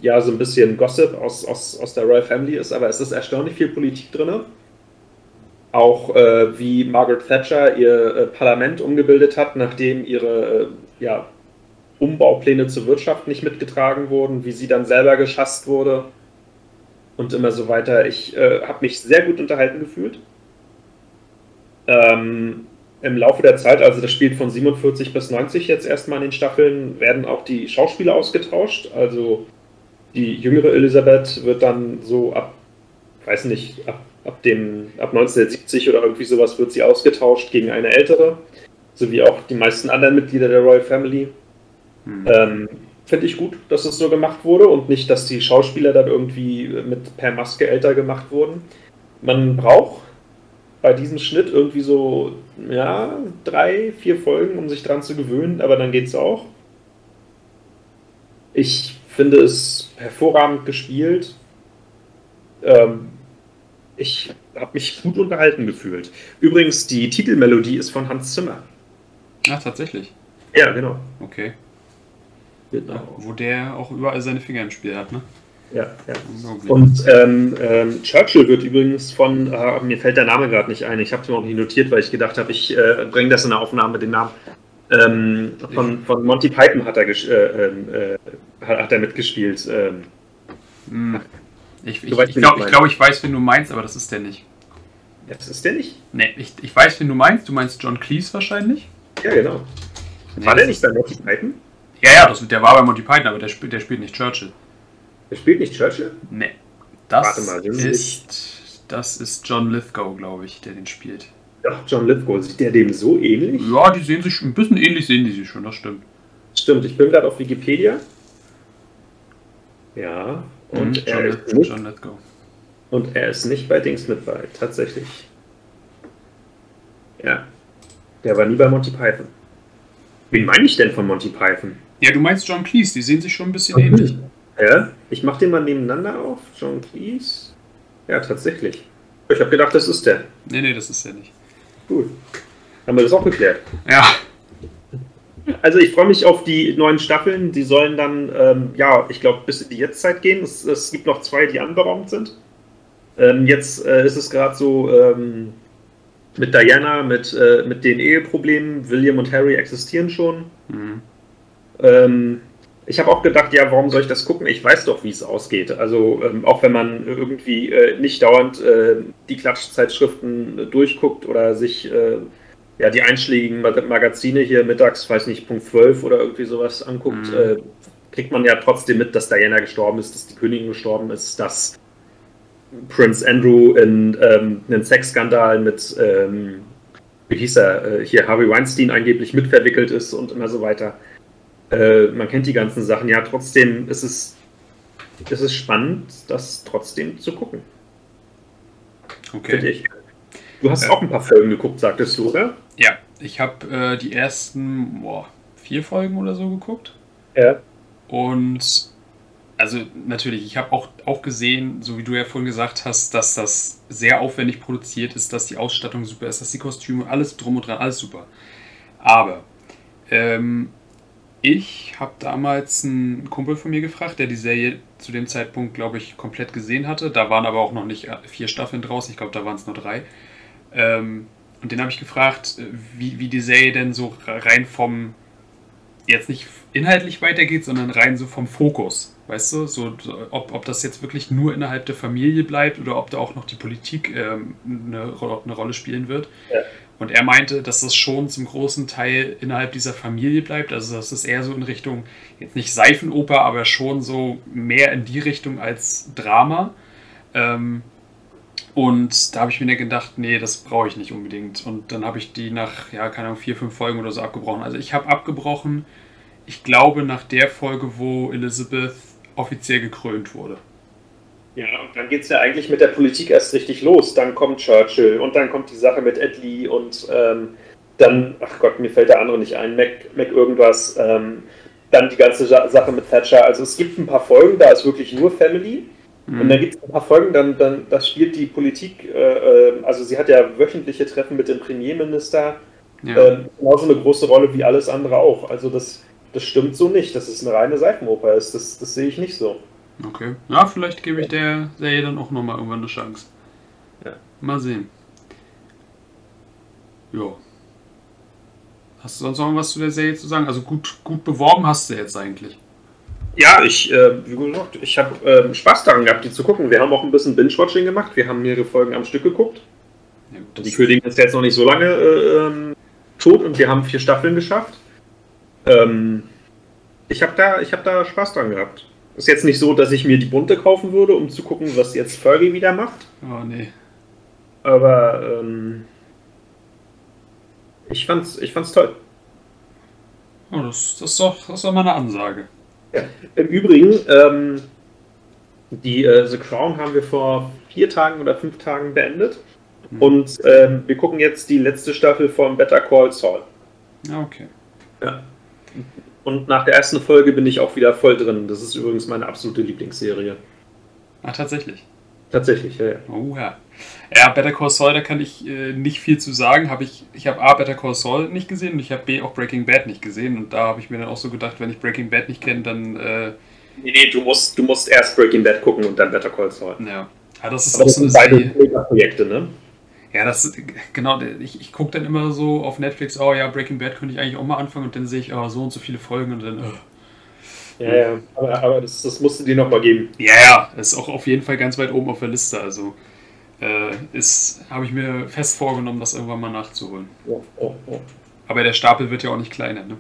ja so ein bisschen Gossip aus, aus, aus der Royal Family ist, aber es ist erstaunlich viel Politik drin. Auch äh, wie Margaret Thatcher ihr äh, Parlament umgebildet hat, nachdem ihre äh, ja, Umbaupläne zur Wirtschaft nicht mitgetragen wurden, wie sie dann selber geschasst wurde und immer so weiter. Ich äh, habe mich sehr gut unterhalten gefühlt. Ähm, Im Laufe der Zeit, also das spielt von 47 bis 90 jetzt erstmal in den Staffeln, werden auch die Schauspieler ausgetauscht. Also die jüngere Elisabeth wird dann so ab, weiß nicht, ab, ab, dem, ab 1970 oder irgendwie sowas wird sie ausgetauscht gegen eine ältere, so wie auch die meisten anderen Mitglieder der Royal Family. Hm. Ähm, Finde ich gut, dass es so gemacht wurde und nicht, dass die Schauspieler dann irgendwie mit per Maske älter gemacht wurden. Man braucht bei diesem Schnitt irgendwie so, ja, drei, vier Folgen, um sich dran zu gewöhnen, aber dann geht es auch. Ich finde es hervorragend gespielt. Ähm, ich habe mich gut unterhalten gefühlt. Übrigens, die Titelmelodie ist von Hans Zimmer. Ach, tatsächlich. Ja, genau. Okay. Genau. Wo der auch überall seine Finger im Spiel hat, ne? Ja, ja. Und ähm, ähm, Churchill wird übrigens von, äh, mir fällt der Name gerade nicht ein, ich habe es mir auch nicht notiert, weil ich gedacht habe, ich äh, bringe das in der Aufnahme, den Namen. Ähm, von, von Monty Python hat er, äh, äh, hat, er mitgespielt. Ähm. Hm. Ich, ich, ich glaube, ich, glaub, ich weiß, wen du meinst, aber das ist der nicht. Das ist der nicht? Ne, ich, ich weiß, wen du meinst. Du meinst John Cleese wahrscheinlich? Ja, genau. Nee, War der nicht bei Monty Python? Ja, ja, das, der war bei Monty Python, aber der, spielt- der spielt nicht Churchill. Der spielt nicht Churchill? Ne. Das Warte mal, das ist. Das ist John Lithgow, glaube ich, der den spielt. Doch, John Lithgow. Sieht der dem so ähnlich? Ja, die sehen sich ein bisschen ähnlich, sehen die sich schon, das stimmt. Stimmt, ich bin gerade auf Wikipedia. Ja, und, Mhm, er John, ist nicht, John und er ist nicht bei Dings mit bei, tatsächlich. Ja, der war nie bei Monty Python. Wen meine ich denn von Monty Python? Ja, du meinst John Cleese, die sehen sich schon ein bisschen ähnlich. Ja, ich mache den mal nebeneinander auf. John Cleese. Ja, tatsächlich. Ich habe gedacht, das ist der. Nee, nee, das ist er nicht. Cool. Haben wir das auch geklärt. Ja, Also ich freue mich auf die neuen Staffeln. Die sollen dann, ähm, ja, ich glaube, bis in die Jetztzeit gehen. Es, es gibt noch zwei, die anberaumt sind. Ähm, jetzt äh, ist es gerade so ähm, mit Diana, mit, äh, mit den Eheproblemen. William und Harry existieren schon. Mhm. Ähm, ich habe auch gedacht, ja, warum soll ich das gucken? Ich weiß doch, wie es ausgeht. Also ähm, auch wenn man irgendwie äh, nicht dauernd äh, die Klatschzeitschriften äh, durchguckt oder sich äh, ja, die einschlägigen Mag Magazine hier mittags, weiß nicht, Punkt 12 oder irgendwie sowas anguckt, Mhm. äh, kriegt man ja trotzdem mit, dass Diana gestorben ist, dass die Königin gestorben ist, dass Prince Andrew in ähm, einen Sexskandal mit, ähm, wie hieß er, äh, hier Harvey Weinstein angeblich mitverwickelt ist und immer so weiter. Äh, man kennt die ganzen Sachen. Ja, trotzdem ist es, ist es spannend, das trotzdem zu gucken, finde okay. ich. Du hast auch ein paar Folgen geguckt, sagtest du, oder? Ja, ich habe äh, die ersten boah, vier Folgen oder so geguckt. Ja. Und also natürlich, ich habe auch, auch gesehen, so wie du ja vorhin gesagt hast, dass das sehr aufwendig produziert ist, dass die Ausstattung super ist, dass die Kostüme, alles drum und dran, alles super. Aber ähm, ich habe damals einen Kumpel von mir gefragt, der die Serie zu dem Zeitpunkt, glaube ich, komplett gesehen hatte. Da waren aber auch noch nicht äh, vier Staffeln draus, ich glaube, da waren es nur drei. Ähm, und den habe ich gefragt, äh, wie, wie die Serie denn so rein vom, jetzt nicht inhaltlich weitergeht, sondern rein so vom Fokus. Weißt du, so, ob, ob das jetzt wirklich nur innerhalb der Familie bleibt oder ob da auch noch die Politik ähm, eine, eine Rolle spielen wird. Ja. Und er meinte, dass das schon zum großen Teil innerhalb dieser Familie bleibt. Also das ist eher so in Richtung, jetzt nicht Seifenoper, aber schon so mehr in die Richtung als Drama. Ähm, und da habe ich mir gedacht, nee, das brauche ich nicht unbedingt. Und dann habe ich die nach, ja, keine Ahnung, vier, fünf Folgen oder so abgebrochen. Also ich habe abgebrochen, ich glaube, nach der Folge, wo Elizabeth offiziell gekrönt wurde. Ja, und dann geht es ja eigentlich mit der Politik erst richtig los. Dann kommt Churchill und dann kommt die Sache mit Ed Lee und ähm, dann, ach Gott, mir fällt der andere nicht ein, Mac, Mac irgendwas. Ähm, dann die ganze Sa- Sache mit Thatcher. Also es gibt ein paar Folgen, da ist wirklich nur Family. Und dann gibt es ein paar Folgen, dann, dann das spielt die Politik, äh, äh, also sie hat ja wöchentliche Treffen mit dem Premierminister, Ja. ähm, genauso eine große Rolle wie alles andere auch. Also das, das stimmt so nicht, dass es eine reine Seifenoper ist. Das, das sehe ich nicht so. Okay. Ja, vielleicht gebe ich der Serie dann auch nochmal irgendwann eine Chance. Ja. Mal sehen. Jo. Hast du sonst noch was zu der Serie zu sagen? Also gut, gut beworben hast du jetzt eigentlich. Ja, ich, äh, wie gesagt, ich habe ähm, Spaß daran gehabt, die zu gucken. Wir haben auch ein bisschen Binge-Watching gemacht. Wir haben mehrere Folgen am Stück geguckt. Ja, Die Königin ist jetzt noch nicht so lange äh, ähm, tot und wir haben vier Staffeln geschafft. Ähm, ich habe da, ich hab da Spaß dran gehabt. Ist jetzt nicht so, dass ich mir die bunte kaufen würde, um zu gucken, was jetzt Fergie wieder macht. oh nee. Aber ähm, ich fand's, ich fand's toll. Oh, das, das, ist doch, das ist doch mal eine Ansage. Im Übrigen, ähm, die äh, The Crown haben wir vor vier Tagen oder fünf Tagen beendet. Mhm. Und ähm, wir gucken jetzt die letzte Staffel von Better Call Saul. Ja, okay. Ja. Und nach der ersten Folge bin ich auch wieder voll drin. Das ist übrigens meine absolute Lieblingsserie. Ach, tatsächlich. Tatsächlich, ja. ja. Oh ja. Ja, Better Call Saul, da kann ich äh, nicht viel zu sagen. Hab ich ich habe A, Better Call Saul nicht gesehen und ich habe B, auch Breaking Bad nicht gesehen. Und da habe ich mir dann auch so gedacht, wenn ich Breaking Bad nicht kenne, dann, äh, Nee, nee, du musst, du musst erst Breaking Bad gucken und dann Better Call Saul. ja. ja. Das ist Aber auch das so eine sind beide Serie. Mega-Projekte, ne? Ja, das genau, ich, ich gucke dann immer so auf Netflix, oh ja, Breaking Bad könnte ich eigentlich auch mal anfangen und dann sehe ich, oh, so und so viele Folgen und dann, oh. Ja, ja. Aber, aber das, das musst du dir nochmal geben. Ja, ja, ist auch auf jeden Fall ganz weit oben auf der Liste. Also äh, habe ich mir fest vorgenommen, das irgendwann mal nachzuholen. Ja, ja, ja. Aber der Stapel wird ja auch nicht kleiner, ne?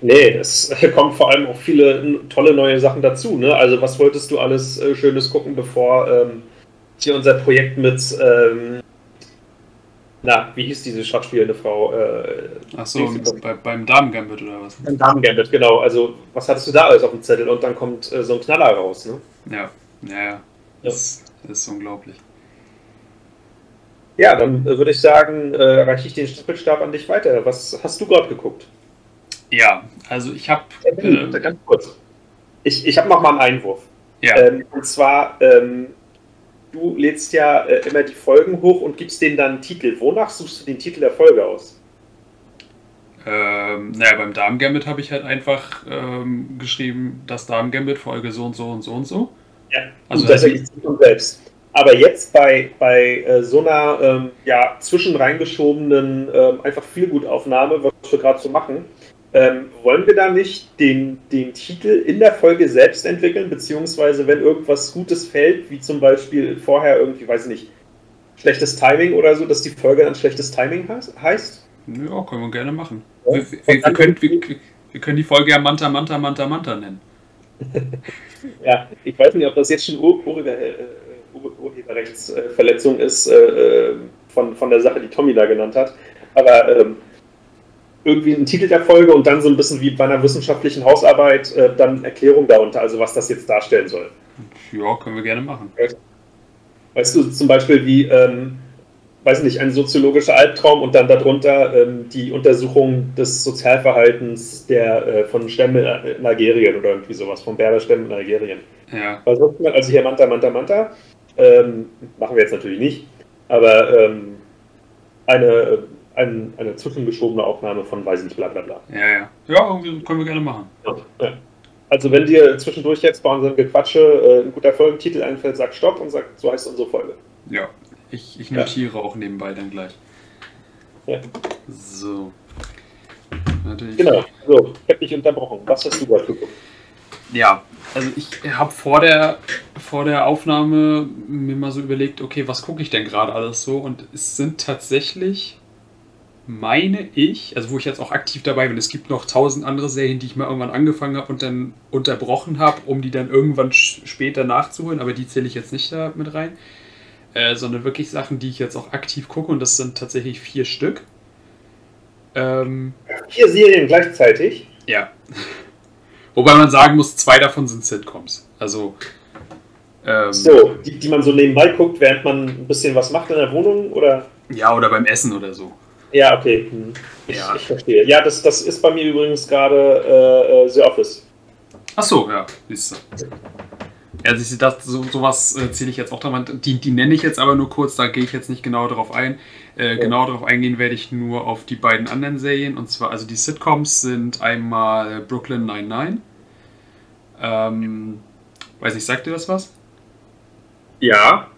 Nee, es kommen vor allem auch viele tolle neue Sachen dazu. Ne? Also was wolltest du alles äh, Schönes gucken, bevor ähm, hier unser Projekt mit, ähm, na, wie hieß diese Schachspielende Frau? Äh, Ach so, bei, beim Damen-Gambit oder was? Beim Damen-Gambit, genau. Also was hattest du da alles auf dem Zettel? Und dann kommt äh, so ein Knaller raus, ne? Ja, ja, ja. Das, das ist unglaublich. Ja, dann äh, würde ich sagen, äh, reiche ich den Staffelstab an dich weiter. Was hast du gerade geguckt? Ja, also ich habe. Äh, ganz kurz. Ich, ich habe noch mal einen Einwurf. Ja. Ähm, und zwar, ähm, du lädst ja äh, immer die Folgen hoch und gibst denen dann einen Titel. Wonach suchst du den Titel der Folge aus? Ähm, naja, beim Damen-Gambit habe ich halt einfach ähm, geschrieben, das Damen-Gambit, Folge so und so und so und so. Ja, also das ergibt sich von selbst. Aber jetzt bei, bei äh, so einer ähm, ja, zwischen reingeschobenen, ähm, einfach viel Gutaufnahme, was wir gerade so machen, ähm, wollen wir da nicht den, den Titel in der Folge selbst entwickeln, beziehungsweise wenn irgendwas Gutes fällt, wie zum Beispiel vorher irgendwie, weiß ich nicht, schlechtes Timing oder so, dass die Folge dann schlechtes Timing heißt? Ja, können wir gerne machen. Ja. Wir, wir, wir, können, wir, können, die Folge ja Manta, Manta, Manta, Manta nennen. ja, ich weiß nicht, ob das jetzt schon Ur äh, Urheberrechtsverletzung ist äh, von, von der Sache, die Tommy da genannt hat. Aber ähm, irgendwie einen Titel der Folge und dann so ein bisschen wie bei einer wissenschaftlichen Hausarbeit äh, dann Erklärung darunter, also was das jetzt darstellen soll. Ja, können wir gerne machen. Weißt du zum Beispiel wie, ähm, weiß nicht, ein soziologischer Albtraum und dann darunter ähm, die Untersuchung des Sozialverhaltens der äh, von Stämmen in Algerien oder irgendwie sowas, von Berberstämmen in Algerien. Ja. Also hier Manta, Manta, Manta. Ähm, machen wir jetzt natürlich nicht, aber ähm, eine ein, eine zwischengeschobene Aufnahme von weiß ich nicht, bla bla bla. Ja, ja. Ja, können wir gerne machen. Ja. Also wenn dir zwischendurch jetzt bei unserem Gequatsche äh, ein guter Folgentitel einfällt, sag Stopp und sag, so heißt unsere Folge. Ja, ich, ich notiere ja. auch nebenbei dann gleich. Ja. So. Warte, genau, so, ich habe dich unterbrochen. Was hast du gerade geguckt? Ja, also ich habe vor der, vor der Aufnahme mir mal so überlegt, okay, was gucke ich denn gerade alles so? Und es sind tatsächlich meine ich, also wo ich jetzt auch aktiv dabei bin, es gibt noch tausend andere Serien, die ich mal irgendwann angefangen habe und dann unterbrochen habe, um die dann irgendwann später nachzuholen, aber die zähle ich jetzt nicht da mit rein, äh, sondern wirklich Sachen, die ich jetzt auch aktiv gucke und das sind tatsächlich vier Stück. Ähm, vier Serien gleichzeitig? Ja. Wobei man sagen muss, zwei davon sind Sitcoms. Also. Ähm, so, die, die man so nebenbei guckt, während man ein bisschen was macht in der Wohnung, oder? Ja, oder beim Essen oder so. Ja, okay. Hm. Ich, ja. ich verstehe. Ja, das, das ist bei mir übrigens gerade äh, äh, The Office. Ach so, ja, siehst du. Ja, du, das, so, sowas äh, zähle ich jetzt auch dran. Die, die nenne ich jetzt aber nur kurz, da gehe ich jetzt nicht genau darauf ein. Äh, ja. Genau darauf eingehen werde ich nur auf die beiden anderen Serien. Und zwar, also die Sitcoms sind einmal Brooklyn 99. Ähm, weiß nicht, sagt dir das was? Ja,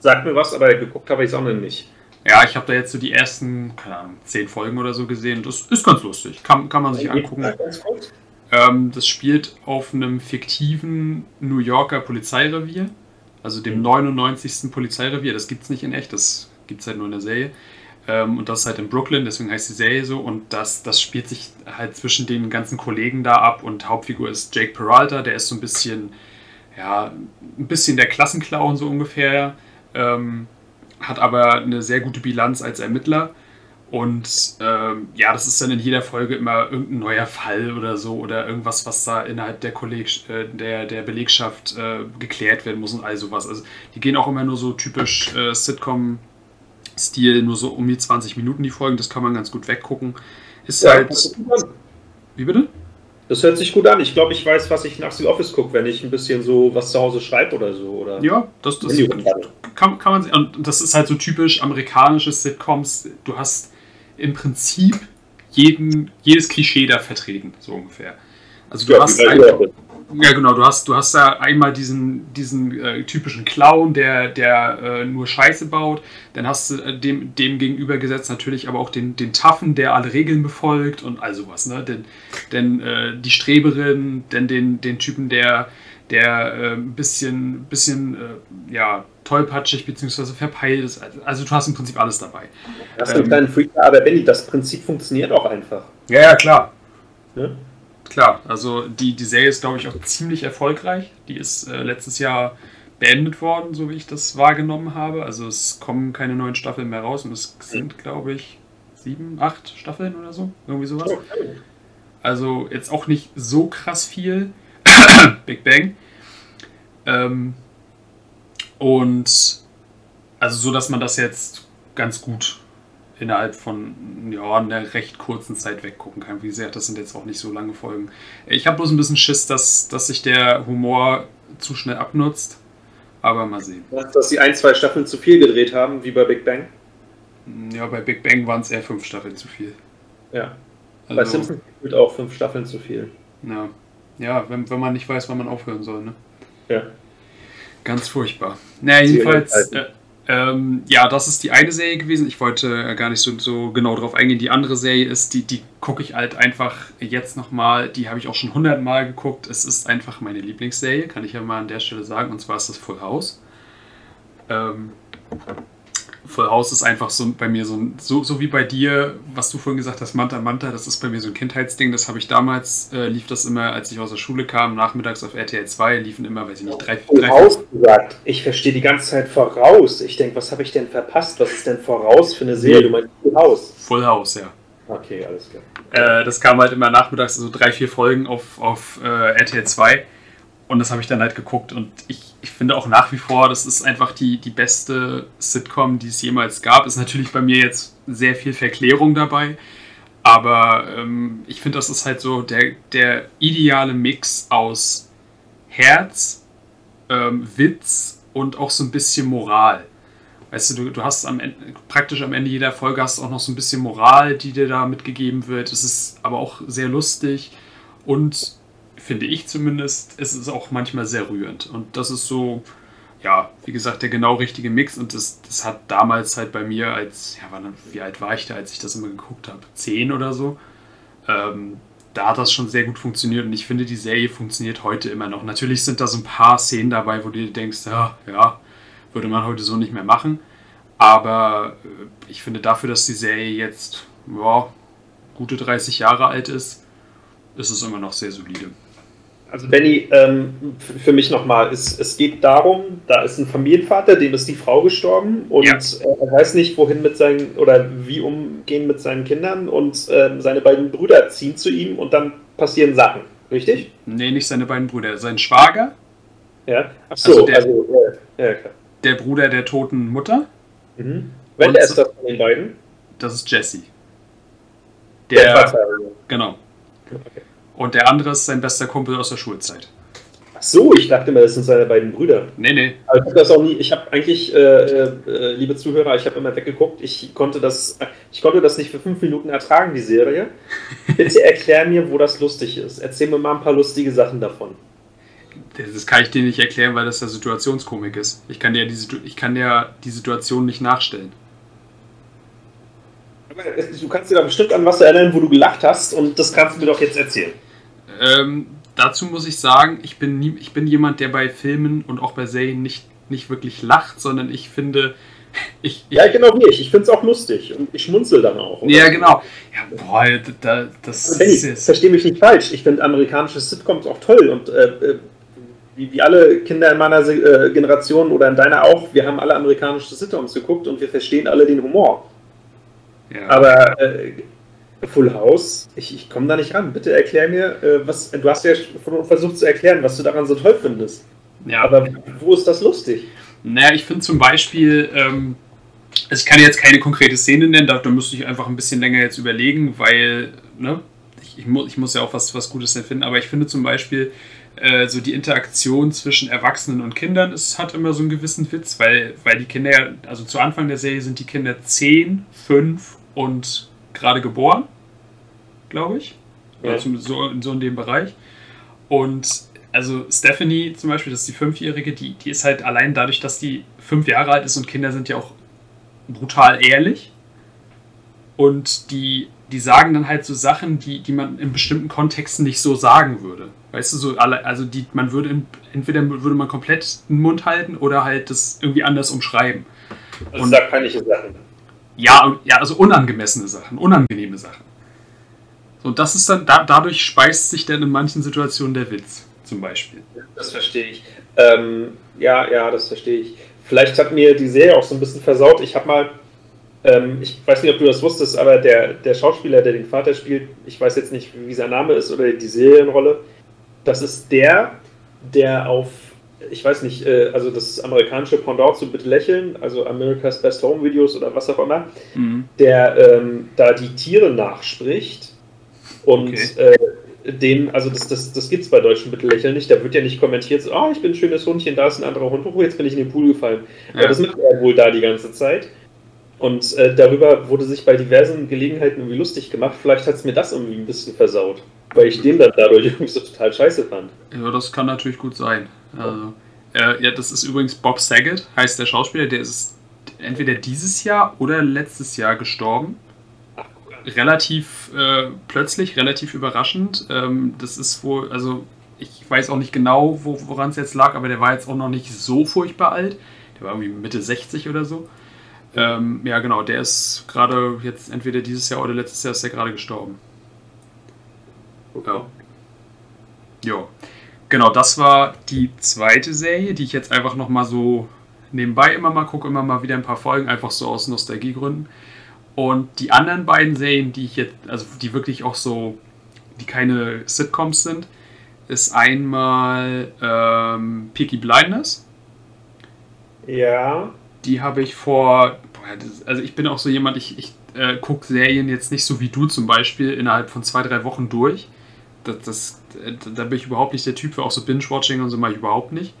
sagt mir was, aber geguckt habe ich es auch noch nicht. Ja, ich habe da jetzt so die ersten, keine Ahnung, zehn Folgen oder so gesehen. Das ist ganz lustig. Kann, kann man sich angucken. Ähm, das spielt auf einem fiktiven New Yorker Polizeirevier. Also dem 99. Mhm. Polizeirevier. Das gibt es nicht in echt, das gibt es halt nur in der Serie. Ähm, und das ist halt in Brooklyn, deswegen heißt die Serie so. Und das, das spielt sich halt zwischen den ganzen Kollegen da ab. Und Hauptfigur ist Jake Peralta, der ist so ein bisschen, ja, ein bisschen der Klassenclown so ungefähr. Ähm, hat aber eine sehr gute Bilanz als Ermittler. Und ähm, ja, das ist dann in jeder Folge immer irgendein neuer Fall oder so oder irgendwas, was da innerhalb der, Kolleg äh, der, der Belegschaft äh, geklärt werden muss und all sowas. Also die gehen auch immer nur so typisch äh, Sitcom-Stil, nur so um die 20 Minuten die Folgen, das kann man ganz gut weggucken. Ist ja, halt. Wie bitte? Das hört sich gut an. Ich glaube, ich weiß, was ich nach The Office gucke, wenn ich ein bisschen so was zu Hause schreibe oder so. Oder ja, das, das kann, kann man Und das ist halt so typisch amerikanische Sitcoms. Du hast im Prinzip jeden, jedes Klischee da vertreten, so ungefähr. Also du ja, hast einfach, ja genau, du hast, du hast da einmal diesen, diesen äh, typischen Clown, der, der äh, nur Scheiße baut. Dann hast du äh, dem, dem gegenübergesetzt natürlich aber auch den, den Taffen, der alle Regeln befolgt und all sowas. Ne? Denn, denn äh, die Streberin, denn den, den Typen, der der äh, ein bisschen, bisschen äh, ja, tollpatschig bzw. verpeilt ist. Also du hast im Prinzip alles dabei. Das ist ähm, ein kleiner Freak, aber Benny, das Prinzip funktioniert auch einfach. Ja, ja, klar. Ja? Klar, also die, die Serie ist, glaube ich, auch ziemlich erfolgreich. Die ist äh, letztes Jahr beendet worden, so wie ich das wahrgenommen habe. Also es kommen keine neuen Staffeln mehr raus und es sind, glaube ich, sieben, acht Staffeln oder so. Irgendwie sowas. Also jetzt auch nicht so krass viel. Big Bang. Ähm, und also so, dass man das jetzt ganz gut innerhalb von ja, einer recht kurzen Zeit weggucken kann. Wie gesagt, das sind jetzt auch nicht so lange Folgen. Ich habe bloß ein bisschen Schiss, dass, dass sich der Humor zu schnell abnutzt. Aber mal sehen. Dass sie ein, zwei Staffeln zu viel gedreht haben, wie bei Big Bang? Ja, bei Big Bang waren es eher fünf Staffeln zu viel. Ja. Also, bei Simpsons wird auch fünf Staffeln zu viel. Ja, ja wenn, wenn man nicht weiß, wann man aufhören soll, ne? Ja. Ganz furchtbar. Naja, jedenfalls, äh, ähm, ja, das ist die eine Serie gewesen. Ich wollte gar nicht so, so genau drauf eingehen. Die andere Serie ist, die, die gucke ich halt einfach jetzt nochmal. Die habe ich auch schon hundertmal geguckt. Es ist einfach meine Lieblingsserie, kann ich ja mal an der Stelle sagen. Und zwar ist das Full House. Ähm, Full House ist einfach so bei mir so, ein, so, so wie bei dir, was du vorhin gesagt hast, Manta Manta, das ist bei mir so ein Kindheitsding. Das habe ich damals, äh, lief das immer, als ich aus der Schule kam, nachmittags auf RTL 2, liefen immer, weiß ich nicht, drei, Full drei House gesagt. Ich verstehe die ganze Zeit voraus. Ich denke, was habe ich denn verpasst? Was ist denn voraus für eine Serie? Du meinst Full House? Full House, ja. Okay, alles klar. Äh, das kam halt immer nachmittags, so drei, vier Folgen auf, auf äh, RTL 2. Und das habe ich dann halt geguckt und ich, ich finde auch nach wie vor, das ist einfach die, die beste Sitcom, die es jemals gab. Ist natürlich bei mir jetzt sehr viel Verklärung dabei, aber ähm, ich finde, das ist halt so der, der ideale Mix aus Herz, ähm, Witz und auch so ein bisschen Moral. Weißt du, du, du hast am Ende, praktisch am Ende jeder Folge hast auch noch so ein bisschen Moral, die dir da mitgegeben wird. Es ist aber auch sehr lustig und finde ich zumindest, ist es auch manchmal sehr rührend. Und das ist so, ja, wie gesagt, der genau richtige Mix. Und das, das hat damals halt bei mir als, ja, wie alt war ich da, als ich das immer geguckt habe? Zehn oder so. Ähm, da hat das schon sehr gut funktioniert und ich finde, die Serie funktioniert heute immer noch. Natürlich sind da so ein paar Szenen dabei, wo du dir denkst, ja, ja, würde man heute so nicht mehr machen. Aber äh, ich finde dafür, dass die Serie jetzt ja, gute 30 Jahre alt ist, ist es immer noch sehr solide. Also Benny, ähm, für mich nochmal, es, es geht darum, da ist ein Familienvater, dem ist die Frau gestorben und ja. er weiß nicht, wohin mit seinen oder wie umgehen mit seinen Kindern und ähm, seine beiden Brüder ziehen zu ihm und dann passieren Sachen, richtig? Nee, nicht seine beiden Brüder, sein Schwager. Ja, ach so, also der, also, ja, klar. der Bruder der toten Mutter. Mhm. Welcher ist das von den beiden? Das ist Jesse. Der, der Vater. Genau. Okay. Und der andere ist sein bester Kumpel aus der Schulzeit. Ach so, ich dachte immer, das sind seine beiden Brüder. Nee, nee. Aber ich habe das auch nie, ich habe eigentlich, äh, äh, liebe Zuhörer, ich habe immer weggeguckt, ich konnte, das, ich konnte das nicht für fünf Minuten ertragen, die Serie. Bitte erklär mir, wo das lustig ist. Erzähl mir mal ein paar lustige Sachen davon. Das kann ich dir nicht erklären, weil das ja Situationskomik ist. Ich kann dir die, ich kann dir die Situation nicht nachstellen du kannst dir da bestimmt an was erinnern, wo du gelacht hast und das kannst du mir doch jetzt erzählen. Ähm, dazu muss ich sagen, ich bin, nie, ich bin jemand, der bei Filmen und auch bei Serien nicht, nicht wirklich lacht, sondern ich finde. Ich, ich, ja, genau wie ich. Ich finde es auch lustig und ich schmunzel dann auch. Oder? Ja, genau. Ja, boah, da, das also, Benny, ist verstehe mich nicht falsch. Ich finde amerikanische Sitcoms auch toll und äh, äh, wie, wie, alle Kinder in meiner äh, Generation oder in deiner auch, wir haben alle amerikanische Sitcoms geguckt und wir verstehen alle den Humor. Ja. Aber äh, Full House, ich, ich komme da nicht ran. Bitte erklär mir, äh, was du hast ja versucht zu erklären, was du daran so toll findest. Ja. Aber wo ist das lustig? Naja, ich finde zum Beispiel, ähm, ich kann jetzt keine konkrete Szene nennen, da, da müsste ich einfach ein bisschen länger jetzt überlegen, weil, ne, ich, ich, mu ich muss ja auch was, was Gutes finden, aber ich finde zum Beispiel, äh, so die Interaktion zwischen Erwachsenen und Kindern es hat immer so einen gewissen Witz, weil, weil die Kinder, also zu Anfang der Serie sind die Kinder 10, 5 und gerade geboren, glaube ich. Ja. Oder so, so in dem Bereich. Und also Stephanie zum Beispiel, das ist die Fünfjährige, die, die ist halt allein dadurch, dass die fünf Jahre alt ist und Kinder sind ja auch brutal ehrlich. Und die die sagen dann halt so Sachen, die, die man in bestimmten Kontexten nicht so sagen würde. Weißt du, so alle, also die, man würde in, entweder würde man komplett den Mund halten oder halt das irgendwie anders umschreiben. Also und, sagt peinliche Sachen. Ja, ja, also unangemessene Sachen, unangenehme Sachen. So, und das ist dann, da, dadurch speist sich dann in manchen Situationen der Witz, zum Beispiel. Das verstehe ich. Ähm, ja, ja, das verstehe ich. Vielleicht hat mir die Serie auch so ein bisschen versaut. Ich habe mal ähm, ich weiß nicht, ob du das wusstest, aber der, der Schauspieler, der den Vater spielt, ich weiß jetzt nicht, wie sein Name ist oder die Serienrolle, das ist der, der auf, ich weiß nicht, äh, also das amerikanische Pendant zu Bitte lächeln, also America's Best Home Videos oder was auch immer, mhm. der ähm, da die Tiere nachspricht und okay. äh, den, also das, das, das gibt es bei deutschen Bitte lächeln nicht, da wird ja nicht kommentiert, so, oh, ich bin ein schönes Hundchen, da ist ein anderer Hund, oh, jetzt bin ich in den Pool gefallen. Ja. Aber das macht er wohl da die ganze Zeit. Und äh, darüber wurde sich bei diversen Gelegenheiten irgendwie lustig gemacht. Vielleicht hat es mir das irgendwie ein bisschen versaut, weil ich den dann dadurch irgendwie so total scheiße fand. Ja, das kann natürlich gut sein. Also, äh, ja, das ist übrigens Bob Saget, heißt der Schauspieler, der ist entweder dieses Jahr oder letztes Jahr gestorben. relativ äh, plötzlich, relativ überraschend. Ähm, das ist wohl, also ich weiß auch nicht genau, wo, woran es jetzt lag, aber der war jetzt auch noch nicht so furchtbar alt. Der war irgendwie Mitte 60 oder so. Ähm, ja, genau, der ist gerade jetzt entweder dieses Jahr oder letztes Jahr ist er gerade gestorben. Ja. Jo. Genau, das war die zweite Serie, die ich jetzt einfach nochmal so nebenbei immer mal gucke, immer mal wieder ein paar Folgen, einfach so aus Nostalgiegründen. Und die anderen beiden Serien, die ich jetzt, also die wirklich auch so, die keine Sitcoms sind, ist einmal ähm, Peaky Blinders. Ja die habe ich vor, also ich bin auch so jemand, ich, ich äh, gucke Serien jetzt nicht so wie du zum Beispiel innerhalb von zwei, drei Wochen durch. Das, das, äh, da bin ich überhaupt nicht der Typ für, auch so Binge-Watching und so mache ich überhaupt nicht.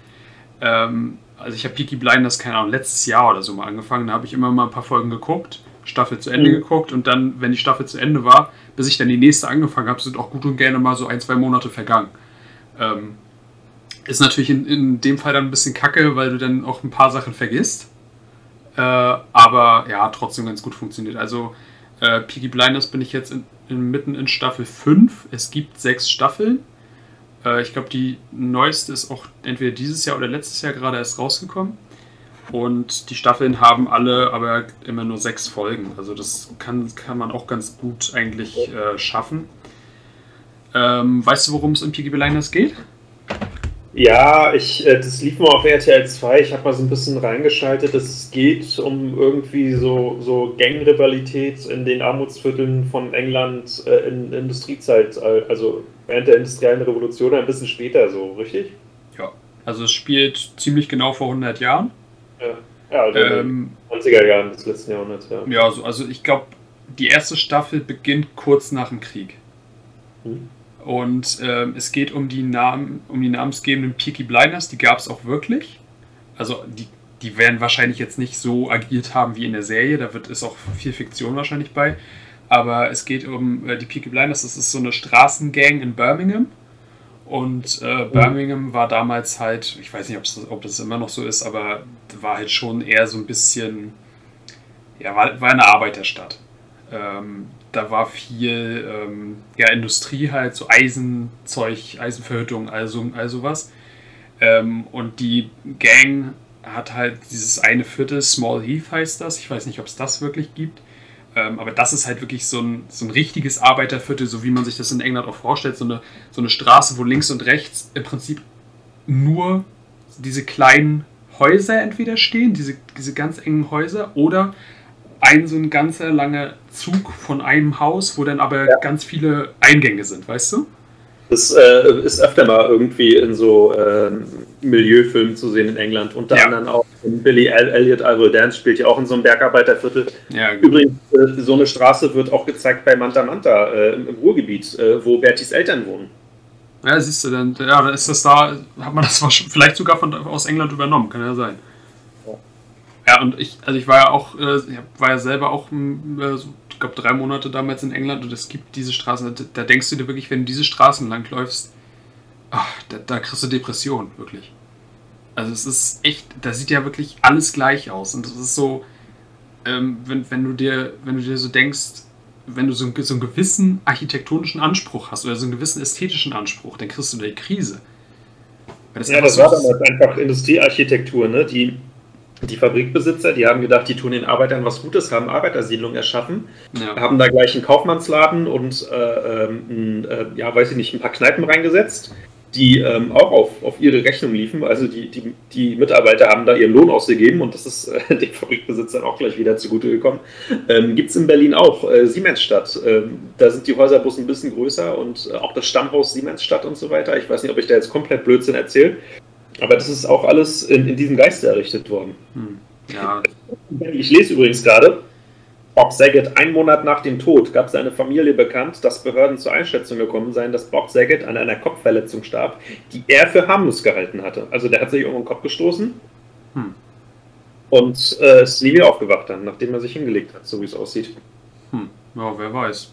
Ähm, also ich habe Peaky Blinders, keine Ahnung, letztes Jahr oder so mal angefangen, da habe ich immer mal ein paar Folgen geguckt, Staffel zu Ende mhm. geguckt und dann, wenn die Staffel zu Ende war, bis ich dann die nächste angefangen habe, sind auch gut und gerne mal so ein, zwei Monate vergangen. Ähm, ist natürlich in, in dem Fall dann ein bisschen kacke, weil du dann auch ein paar Sachen vergisst. Äh, aber ja, trotzdem ganz gut funktioniert. Also äh, Peaky Blinders bin ich jetzt in, in, mitten in Staffel 5. Es gibt sechs Staffeln. Äh, ich glaube, die neueste ist auch entweder dieses Jahr oder letztes Jahr gerade erst rausgekommen. Und die Staffeln haben alle aber immer nur sechs Folgen. Also das kann, kann man auch ganz gut eigentlich äh, schaffen. Ähm, weißt du, worum es in Peaky Blinders geht? Ja, ich, äh, das lief mal auf RTL 2. Ich habe mal so ein bisschen reingeschaltet. Es geht um irgendwie so, so Gangrivalität in den Armutsvierteln von England äh, in Industriezeit, äh, also während der industriellen Revolution, ein bisschen später so, richtig? Ja, also es spielt ziemlich genau vor 100 Jahren. Ja, ja also ähm, in den 20er Jahren des letzten Jahrhunderts, ja. Ja, also, also ich glaube, die erste Staffel beginnt kurz nach dem Krieg. Hm. Und äh, es geht um die, Namen, um die namensgebenden Peaky Blinders, die gab es auch wirklich. Also die, die werden wahrscheinlich jetzt nicht so agiert haben wie in der Serie, da wird ist auch viel Fiktion wahrscheinlich bei. Aber es geht um äh, die Peaky Blinders, das ist so eine Straßengang in Birmingham. Und äh, Birmingham war damals halt, ich weiß nicht, ob das immer noch so ist, aber war halt schon eher so ein bisschen, ja, war, war eine Arbeiterstadt. Ähm, da war viel ähm, ja, Industrie halt, so Eisenzeug, Eisenverhüttung, also, also was. Ähm, und die Gang hat halt dieses eine Viertel, Small Heath heißt das, ich weiß nicht, ob es das wirklich gibt. Ähm, aber das ist halt wirklich so ein, so ein richtiges Arbeiterviertel, so wie man sich das in England auch vorstellt. So eine, so eine Straße, wo links und rechts im Prinzip nur diese kleinen Häuser entweder stehen, diese, diese ganz engen Häuser, oder ein so ein ganzer langer Zug von einem Haus, wo dann aber ja. ganz viele Eingänge sind, weißt du? Das äh, ist öfter mal irgendwie in so äh, Milieufilmen zu sehen in England. Unter ja. anderem auch Billy Elliot, also Dance spielt ja auch in so einem Bergarbeiterviertel. Ja, Übrigens, äh, so eine Straße wird auch gezeigt bei Manta Manta äh, im, Ruhrgebiet, äh, wo Bertis Eltern wohnen. Ja, siehst du, dann, ja, ist das da, hat man das vielleicht sogar von, aus England übernommen, kann ja sein. Ja, und ich, also ich war ja auch, äh, war ja selber auch, äh, so, ich glaube, drei Monate damals in England und es gibt diese Straßen, da, da denkst du dir wirklich, wenn du diese Straßen langläufst, ach, da, da kriegst du Depression, wirklich. Also es ist echt, da sieht ja wirklich alles gleich aus und es ist so, ähm, wenn, wenn du dir, wenn du dir so denkst, wenn du so einen, so einen gewissen architektonischen Anspruch hast oder so einen gewissen ästhetischen Anspruch, dann kriegst du eine Krise. Das ja, das so war damals einfach Industriearchitektur, ne? Die, die Fabrikbesitzer, die haben gedacht, die tun den Arbeitern was Gutes, haben Arbeitersiedlungen erschaffen, ja. haben da gleich einen Kaufmannsladen und äh, ähm, äh, ja, weiß ich nicht, ein paar Kneipen reingesetzt die ähm, auch auf, auf ihre Rechnung liefen. Also die, die, die Mitarbeiter haben da ihren Lohn ausgegeben und das ist äh, den Fabrikbesitzern auch gleich wieder zugute gekommen. Ähm, Gibt es in Berlin auch, äh, Siemensstadt. Ähm, da sind die Häuser bloß ein bisschen größer und äh, auch das Stammhaus Siemensstadt und so weiter. Ich weiß nicht, ob ich da jetzt komplett Blödsinn erzähle, aber das ist auch alles in, in diesem Geiste errichtet worden. Hm. Ja. Ich lese übrigens gerade, Bob Saget einen Monat nach dem Tod gab seine Familie bekannt, dass Behörden zur Einschätzung gekommen seien, dass Bob Saget an einer Kopfverletzung starb, die er für harmlos gehalten hatte. Also der hat sich irgendwo den Kopf gestoßen hm. und äh, ist nie wieder aufgewacht dann, nachdem er sich hingelegt hat, so wie es aussieht. Hm. Ja, wer weiß.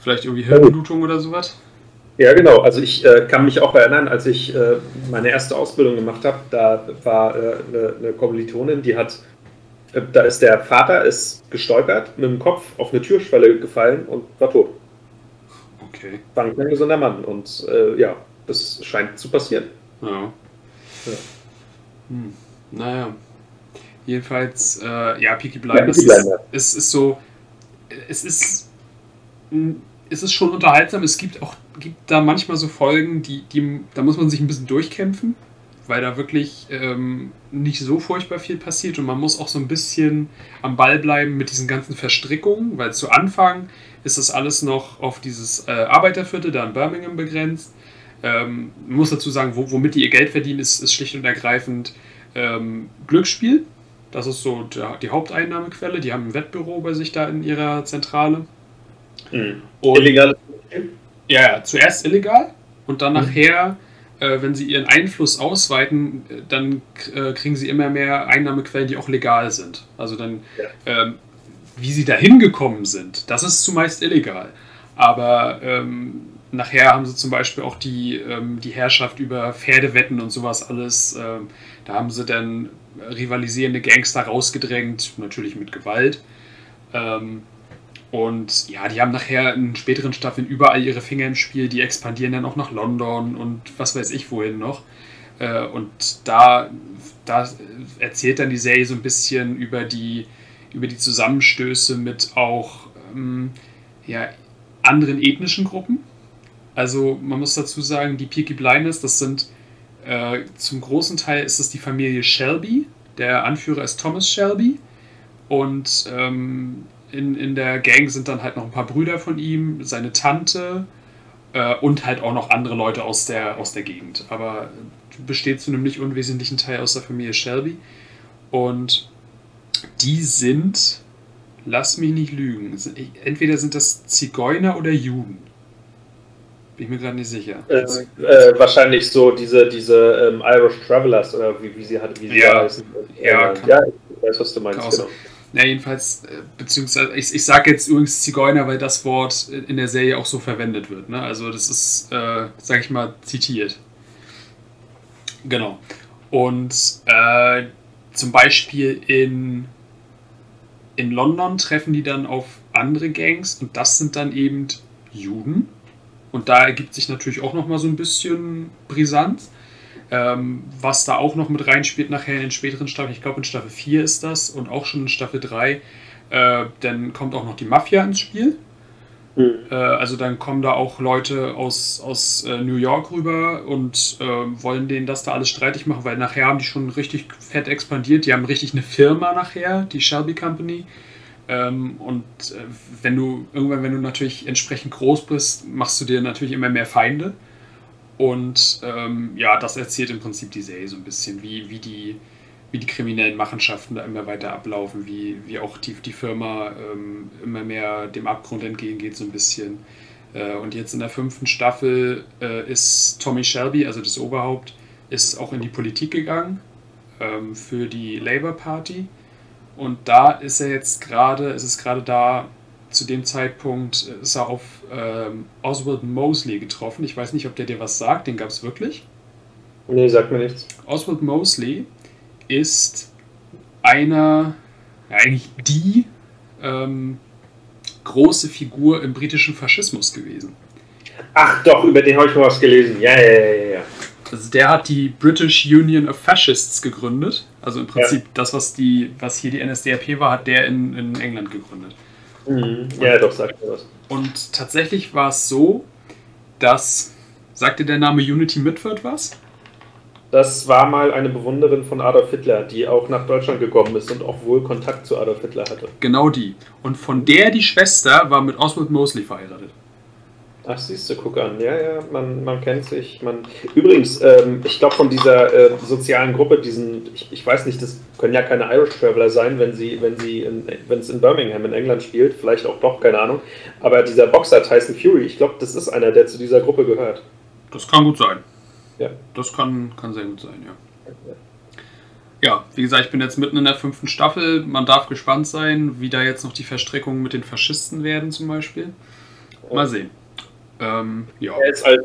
Vielleicht irgendwie Hirnblutung oder sowas? Ja, genau. Also ich äh, kann mich auch erinnern, als ich äh, meine erste Ausbildung gemacht habe, da war äh, eine, eine Kommilitonin, die hat äh, da ist der Vater ist gestolpert, mit dem Kopf auf eine Türschwelle gefallen und war tot. Okay. War ein gesunder Mann und äh, ja, das scheint zu passieren. Ja. ja. Hm. Naja. Jedenfalls, äh, ja, Peaky Blinders, ja, Peaky Ist, ist, ist so, es ist, es ist schon unterhaltsam. Es gibt auch, gibt da manchmal so Folgen, die, die, da muss man sich ein bisschen durchkämpfen weil da wirklich ähm, nicht so furchtbar viel passiert und man muss auch so ein bisschen am Ball bleiben mit diesen ganzen Verstrickungen, weil zu Anfang ist das alles noch auf dieses äh, Arbeiterviertel da in Birmingham begrenzt. Ähm, man muss dazu sagen, wo, womit die ihr Geld verdienen, ist, ist schlicht und ergreifend ähm, Glücksspiel. Das ist so die Haupteinnahmequelle. Die haben ein Wettbüro bei sich da in ihrer Zentrale. Mhm. illegal? Ja, ja, zuerst illegal und dann mhm. nachher äh, wenn sie ihren Einfluss ausweiten, äh, dann äh, kriegen sie immer mehr Einnahmequellen, die auch legal sind. Also dann, ja. ähm, wie sie dahin gekommen sind, das ist zumeist illegal. Aber ähm, nachher haben sie zum Beispiel auch die, ähm, die Herrschaft über Pferdewetten und sowas alles. Ähm, da haben sie dann rivalisierende Gangster rausgedrängt, natürlich mit Gewalt. Ähm, und ja, die haben nachher in späteren Staffeln überall ihre Finger im Spiel, die expandieren dann auch nach London und was weiß ich wohin noch. Äh, und da, da erzählt dann die Serie so ein bisschen über die, über die Zusammenstöße mit auch ähm, ja, anderen ethnischen Gruppen. Also man muss dazu sagen, die Peaky Blinders, das sind äh, zum großen Teil ist es die Familie Shelby. Der Anführer ist Thomas Shelby. Und ähm, in, in der Gang sind dann halt noch ein paar Brüder von ihm, seine Tante äh, und halt auch noch andere Leute aus der, aus der Gegend. Aber besteht zu einem nicht unwesentlichen Teil aus der Familie Shelby. Und die sind, lass mich nicht lügen, entweder sind das Zigeuner oder Juden. Bin ich mir gerade nicht sicher. Äh, äh, wahrscheinlich so diese, diese ähm, Irish Travelers oder wie, wie sie, wie sie ja. heißen. Ja, äh, ja, ich weiß, was du meinst. Genau. Ja, jedenfalls, äh, beziehungsweise, ich, ich sage jetzt übrigens Zigeuner, weil das Wort in der Serie auch so verwendet wird. Ne? Also, das ist, äh, sag ich mal, zitiert. Genau. Und äh, zum Beispiel in, in London treffen die dann auf andere Gangs und das sind dann eben Juden. Und da ergibt sich natürlich auch nochmal so ein bisschen Brisanz. Ähm, was da auch noch mit reinspielt nachher in den späteren Staffeln, ich glaube in Staffel 4 ist das und auch schon in Staffel 3, äh, dann kommt auch noch die Mafia ins Spiel. Mhm. Äh, also dann kommen da auch Leute aus, aus äh, New York rüber und äh, wollen denen das da alles streitig machen, weil nachher haben die schon richtig fett expandiert. Die haben richtig eine Firma nachher, die Shelby Company. Ähm, und wenn du irgendwann, wenn du natürlich entsprechend groß bist, machst du dir natürlich immer mehr Feinde. Und ähm, ja, das erzählt im Prinzip die Serie so ein bisschen, wie, wie, die, wie die kriminellen Machenschaften da immer weiter ablaufen, wie, wie auch die, die Firma ähm, immer mehr dem Abgrund entgegengeht, so ein bisschen. Äh, und jetzt in der fünften Staffel äh, ist Tommy Shelby, also das Oberhaupt, ist auch in die Politik gegangen ähm, für die Labour Party. Und da ist er jetzt gerade, ist es gerade da, zu dem Zeitpunkt ist er auf ähm, Oswald Mosley getroffen. Ich weiß nicht, ob der dir was sagt. Den gab es wirklich? Nee, sagt mir nichts. Oswald Mosley ist einer, ja, eigentlich die ähm, große Figur im britischen Faschismus gewesen. Ach doch, über den habe ich mal was gelesen. Ja, ja, ja, ja. Also der hat die British Union of Fascists gegründet. Also im Prinzip ja. das, was, die, was hier die NSDAP war, hat der in, in England gegründet. Mhm. Ja, und, doch, sagt mir was. Und tatsächlich war es so, dass, sagte der Name Unity Mitford was? Das war mal eine Bewunderin von Adolf Hitler, die auch nach Deutschland gekommen ist und auch wohl Kontakt zu Adolf Hitler hatte. Genau die. Und von der die Schwester war mit Oswald Mosley verheiratet. Ach, siehst du, guck an. Ja, ja, man, man kennt sich. Man... Übrigens, ähm, ich glaube, von dieser äh, sozialen Gruppe, diesen, ich, ich weiß nicht, das können ja keine Irish Traveler sein, wenn sie, wenn sie, wenn es in Birmingham in England spielt, vielleicht auch doch, keine Ahnung. Aber dieser Boxer Tyson Fury, ich glaube, das ist einer, der zu dieser Gruppe gehört. Das kann gut sein. Ja. Das kann, kann sehr gut sein, ja. Ja, wie gesagt, ich bin jetzt mitten in der fünften Staffel. Man darf gespannt sein, wie da jetzt noch die Verstrickungen mit den Faschisten werden, zum Beispiel. Mal sehen. Ähm, ja. Als, äh,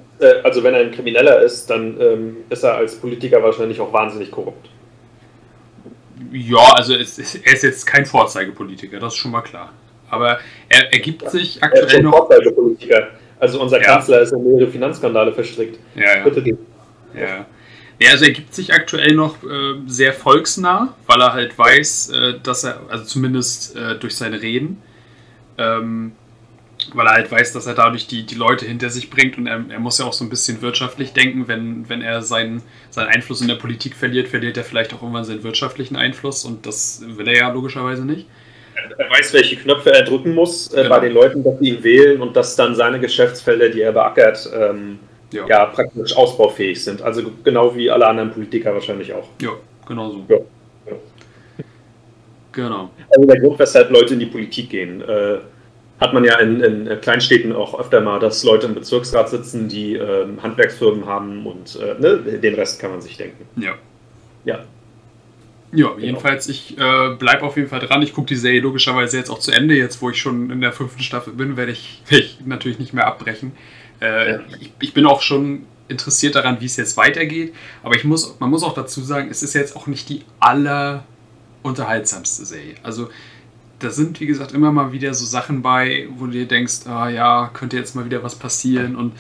also wenn er ein Krimineller ist, dann ähm, ist er als Politiker wahrscheinlich auch wahnsinnig korrupt. Ja, also es, er ist jetzt kein Vorzeigepolitiker, das ist schon mal klar. Aber er ergibt sich aktuell er ist noch. Vorzeigepolitiker. Also unser ja. Kanzler ist in mehrere Finanzskandale verstrickt. Ja, ja. Bitte Ja. Ja, also er gibt sich aktuell noch äh, sehr volksnah, weil er halt weiß, äh, dass er, also zumindest äh, durch seine Reden, ähm, weil er halt weiß, dass er dadurch die, die Leute hinter sich bringt und er, er muss ja auch so ein bisschen wirtschaftlich denken, wenn, wenn er seinen, seinen Einfluss in der Politik verliert, verliert er vielleicht auch irgendwann seinen wirtschaftlichen Einfluss und das will er ja logischerweise nicht. Er weiß, welche Knöpfe er drücken muss äh, genau. bei den Leuten, dass sie ihn wählen und dass dann seine Geschäftsfelder, die er beackert, ähm, ja. ja. praktisch ausbaufähig sind. Also genau wie alle anderen Politiker wahrscheinlich auch. Ja, genau so. Ja. ja. Genau. Also der Grund, weshalb Leute in die Politik gehen. Äh, hat man ja in, in, Kleinstädten auch öfter mal, dass Leute im Bezirksrat sitzen, die äh, Handwerksfirmen haben und äh, ne, den Rest kann man sich denken. Ja. Ja. Ja, genau. jedenfalls, ich äh, bleibe auf jeden Fall dran. Ich gucke die Serie logischerweise jetzt auch zu Ende. Jetzt, wo ich schon in der fünften Staffel bin, werde ich, werd ich natürlich nicht mehr abbrechen. Äh, ja. ich, ich, bin auch schon interessiert daran, wie es jetzt weitergeht. Aber ich muss, man muss auch dazu sagen, es ist jetzt auch nicht die allerunterhaltsamste Serie. Also da sind, wie gesagt, immer mal wieder so Sachen bei, wo du dir denkst, ah ja, könnte jetzt mal wieder was passieren und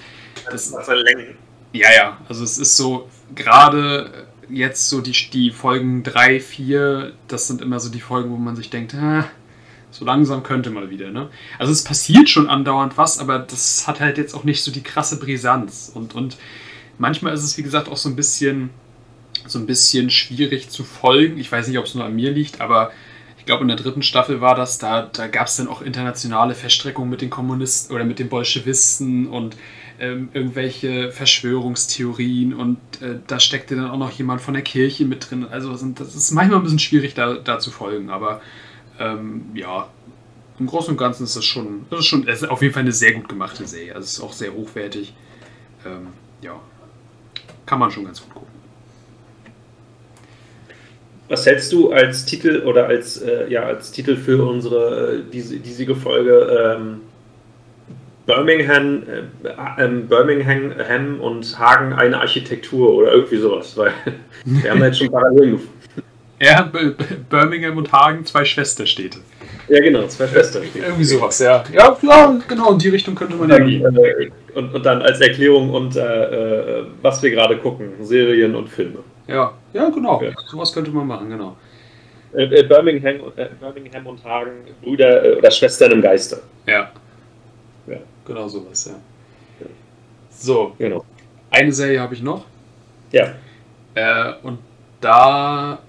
das, das Ja, ja, also es ist so, gerade jetzt so die, die Folgen 3, 4, das sind immer so die Folgen, wo man sich denkt, ah, so langsam könnte mal wieder, ne? Also es passiert schon andauernd was, aber das hat halt jetzt auch nicht so die krasse Brisanz und, und manchmal ist es, wie gesagt, auch so ein bisschen so ein bisschen schwierig zu folgen. Ich weiß nicht, ob es nur an mir liegt, aber ich glaube in der dritten Staffel war das, da, da gab es dann auch internationale Verstrickungen mit den Kommunisten oder mit den Bolschewisten und ähm, irgendwelche Verschwörungstheorien und äh, da steckte dann auch noch jemand von der Kirche mit drin. Also das ist manchmal ein bisschen schwierig da, da zu folgen, aber ähm, ja, im Großen und Ganzen ist das schon, das ist schon, es ist auf jeden Fall eine sehr gut gemachte Serie. Also es ist auch sehr hochwertig. Ähm, ja, kann man schon ganz gut gucken. Was hältst du als Titel oder als, äh, ja, als Titel für unsere äh, diese, diesige Folge ähm, Birmingham, äh, ähm, Birmingham und Hagen eine Architektur oder irgendwie sowas? Weil wir haben jetzt schon Parallelen gefunden. Ja, Birmingham und Hagen, zwei Schwesterstädte. Ja, genau, zwei Schwesterstädte. Irgendwie sowas, ja. Ja, klar, genau, in die Richtung könnte man ja gehen. Äh, und, und, dann als Erklärung und äh, äh, was wir gerade gucken, Serien und Filme. Ja, ja, genau. Ja. Sowas könnte man machen, genau. Äh, äh Birmingham, äh, Birmingham und Hagen, Brüder oder Schwestern im Geiste. Ja. Ja. Genau sowas, ja. ja. So, genau. Eine Serie habe ich noch. Ja. Äh, und da,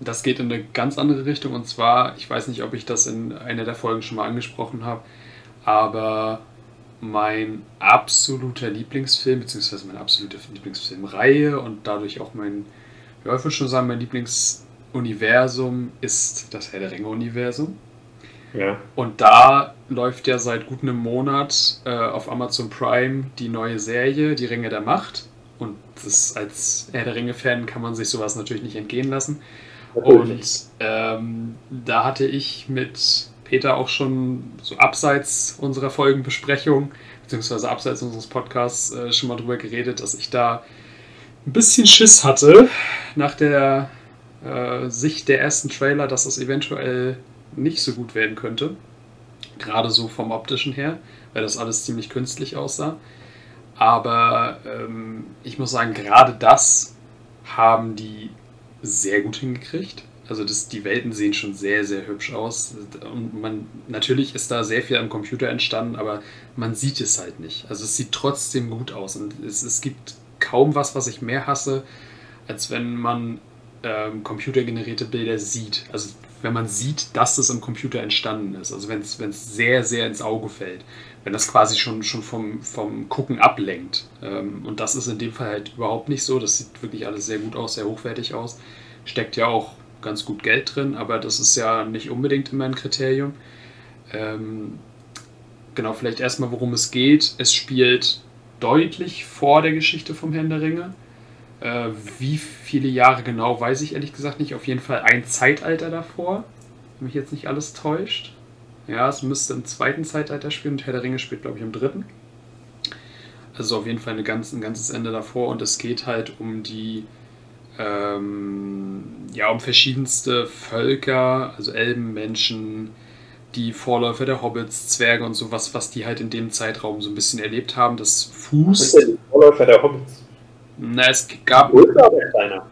das geht in eine ganz andere Richtung. Und zwar, ich weiß nicht, ob ich das in einer der Folgen schon mal angesprochen habe, aber mein absoluter Lieblingsfilm, beziehungsweise meine absolute Lieblingsfilmreihe und dadurch auch mein, ich würde schon sagen, mein Lieblingsuniversum ist das Herr der Ringe-Universum. Ja. Und da läuft ja seit gut einem Monat äh, auf Amazon Prime die neue Serie, Die Ringe der Macht. Und das, als Herr der Ringe-Fan kann man sich sowas natürlich nicht entgehen lassen. Und ähm, da hatte ich mit Peter auch schon so abseits unserer Folgenbesprechung, beziehungsweise abseits unseres Podcasts äh, schon mal drüber geredet, dass ich da ein bisschen Schiss hatte nach der äh, Sicht der ersten Trailer, dass das eventuell nicht so gut werden könnte. Gerade so vom optischen her, weil das alles ziemlich künstlich aussah. Aber ähm, ich muss sagen, gerade das haben die sehr gut hingekriegt. Also das, die Welten sehen schon sehr, sehr hübsch aus. Und man, natürlich ist da sehr viel am Computer entstanden, aber man sieht es halt nicht. Also es sieht trotzdem gut aus. Und es, es gibt kaum was, was ich mehr hasse, als wenn man ähm, computergenerierte Bilder sieht. Also wenn man sieht, dass das im Computer entstanden ist. Also wenn es sehr, sehr ins Auge fällt. Wenn das quasi schon, schon vom, vom Gucken ablenkt. Ähm, und das ist in dem Fall halt überhaupt nicht so. Das sieht wirklich alles sehr gut aus, sehr hochwertig aus. Steckt ja auch ganz gut Geld drin, aber das ist ja nicht unbedingt immer ein Kriterium. Ähm, genau, vielleicht erstmal, worum es geht. Es spielt deutlich vor der Geschichte vom Herrn der Ringe. Äh, wie viele Jahre genau, weiß ich ehrlich gesagt nicht. Auf jeden Fall ein Zeitalter davor, wenn mich jetzt nicht alles täuscht. Ja, es müsste im zweiten Zeitalter spielen und Herr der Ringe spielt, glaube ich, im dritten. Also auf jeden Fall eine ganz, ein ganzes Ende davor und es geht halt um die ähm, ja, um verschiedenste Völker, also Elben, Menschen, die Vorläufer der Hobbits, Zwerge und sowas, was die halt in dem Zeitraum so ein bisschen erlebt haben. Das Fuß. Was sind denn die Vorläufer der Hobbits? Na, es gab. Größer oder kleiner?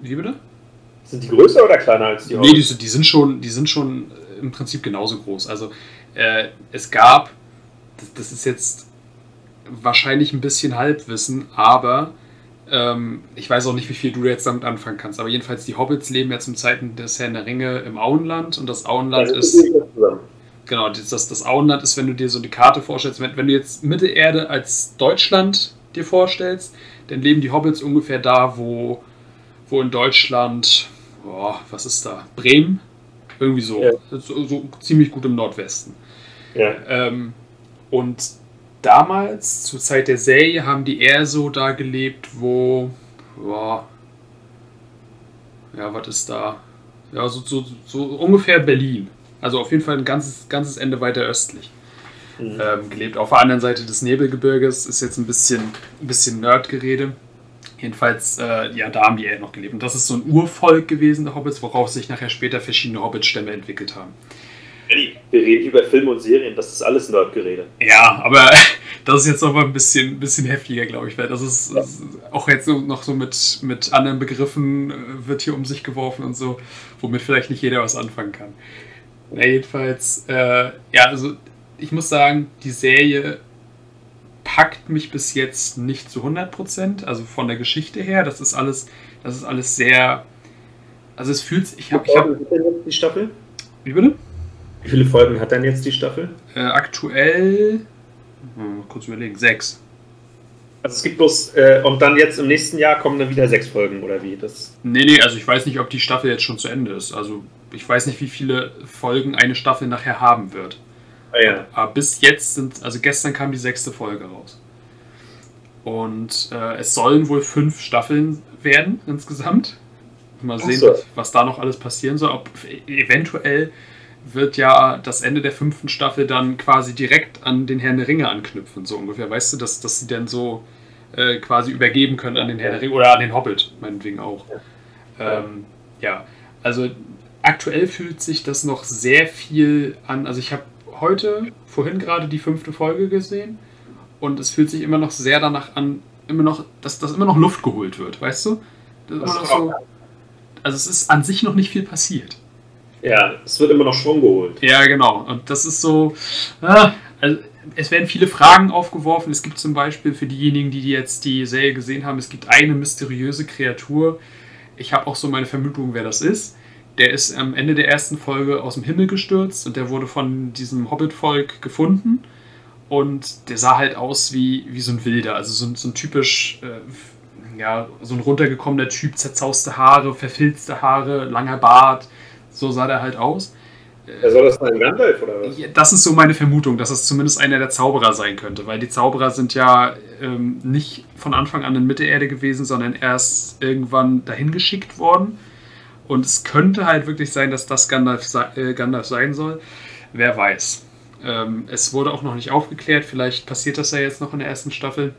Wie bitte? Sind die größer oder kleiner als die Hobbits? Nee, die, die, sind schon, die sind schon im Prinzip genauso groß. Also äh, es gab, das, das ist jetzt wahrscheinlich ein bisschen Halbwissen, aber ähm, ich weiß auch nicht, wie viel du jetzt damit anfangen kannst, aber jedenfalls die Hobbits leben ja zum Zeiten des Herrn der Ringe im Auenland und das Auenland das ist. Genau, das, das Auenland ist, wenn du dir so die Karte vorstellst, wenn, wenn du jetzt Mittelerde als Deutschland dir vorstellst, dann leben die Hobbits ungefähr da, wo, wo in Deutschland, boah, was ist da? Bremen? Irgendwie so, ja. so, so ziemlich gut im Nordwesten. Ja. Ähm, und damals, zur Zeit der Serie, haben die eher so da gelebt, wo. Boah, ja, was ist da? Ja, so, so, so ungefähr Berlin. Also auf jeden Fall ein ganzes, ganzes Ende weiter östlich. Mhm. Ähm, gelebt. Auf der anderen Seite des Nebelgebirges ist jetzt ein bisschen, ein bisschen Nerdgerede. Jedenfalls, äh, ja, da haben die eher noch gelebt. Und das ist so ein Urvolk gewesen, der Hobbits, worauf sich nachher später verschiedene Hobbit-Stämme entwickelt haben. Wir reden über Filme und Serien, das ist alles Nerdgerede. Ja, aber das ist jetzt noch mal ein bisschen, bisschen heftiger, glaube ich, weil das ist, ja. ist auch jetzt so, noch so mit, mit anderen Begriffen äh, wird hier um sich geworfen und so, womit vielleicht nicht jeder was anfangen kann. Na, jedenfalls, äh, ja, also ich muss sagen, die Serie packt mich bis jetzt nicht zu 100%, also von der Geschichte her, das ist alles, das ist alles sehr, also es fühlt sich, ich habe... Ich hab, die Staffel? Wie bitte? Wie viele Folgen hat denn jetzt die Staffel? Äh, aktuell, mal kurz überlegen, sechs. Also es gibt bloß, äh, und dann jetzt im nächsten Jahr kommen dann wieder sechs Folgen, oder wie? Das nee, nee, also ich weiß nicht, ob die Staffel jetzt schon zu Ende ist. Also ich weiß nicht, wie viele Folgen eine Staffel nachher haben wird. Ah, ja. Aber bis jetzt sind, also gestern kam die sechste Folge raus. Und äh, es sollen wohl fünf Staffeln werden insgesamt. Mal sehen, so. was da noch alles passieren soll. Ob eventuell wird ja das Ende der fünften Staffel dann quasi direkt an den Herrn der Ringe anknüpfen, so ungefähr. Weißt du, dass, dass sie dann so äh, quasi übergeben können an den Herrn der Ringe oder an den Hobbit, meinetwegen auch. Ja. Ähm, ja, also aktuell fühlt sich das noch sehr viel an. Also ich habe heute, vorhin gerade die fünfte Folge gesehen und es fühlt sich immer noch sehr danach an, immer noch, dass, dass immer noch Luft geholt wird, weißt du? So, also es ist an sich noch nicht viel passiert. Ja, es wird immer noch Schwung geholt. Ja, genau. Und das ist so. Ah, also es werden viele Fragen aufgeworfen. Es gibt zum Beispiel für diejenigen, die jetzt die Serie gesehen haben, es gibt eine mysteriöse Kreatur. Ich habe auch so meine Vermutung, wer das ist. Der ist am Ende der ersten Folge aus dem Himmel gestürzt und der wurde von diesem Hobbit-Volk gefunden. Und der sah halt aus wie, wie so ein Wilder, also so, so ein typisch, äh, ja, so ein runtergekommener Typ, zerzauste Haare, verfilzte Haare, langer Bart so sah der halt aus. Ja, soll das sein Gandalf oder was? Das ist so meine Vermutung, dass es zumindest einer der Zauberer sein könnte, weil die Zauberer sind ja ähm, nicht von Anfang an in Mittelerde gewesen, sondern erst irgendwann dahin geschickt worden. Und es könnte halt wirklich sein, dass das Gandalf, äh, Gandalf sein soll. Wer weiß. Ähm, es wurde auch noch nicht aufgeklärt, vielleicht passiert das ja jetzt noch in der ersten Staffel.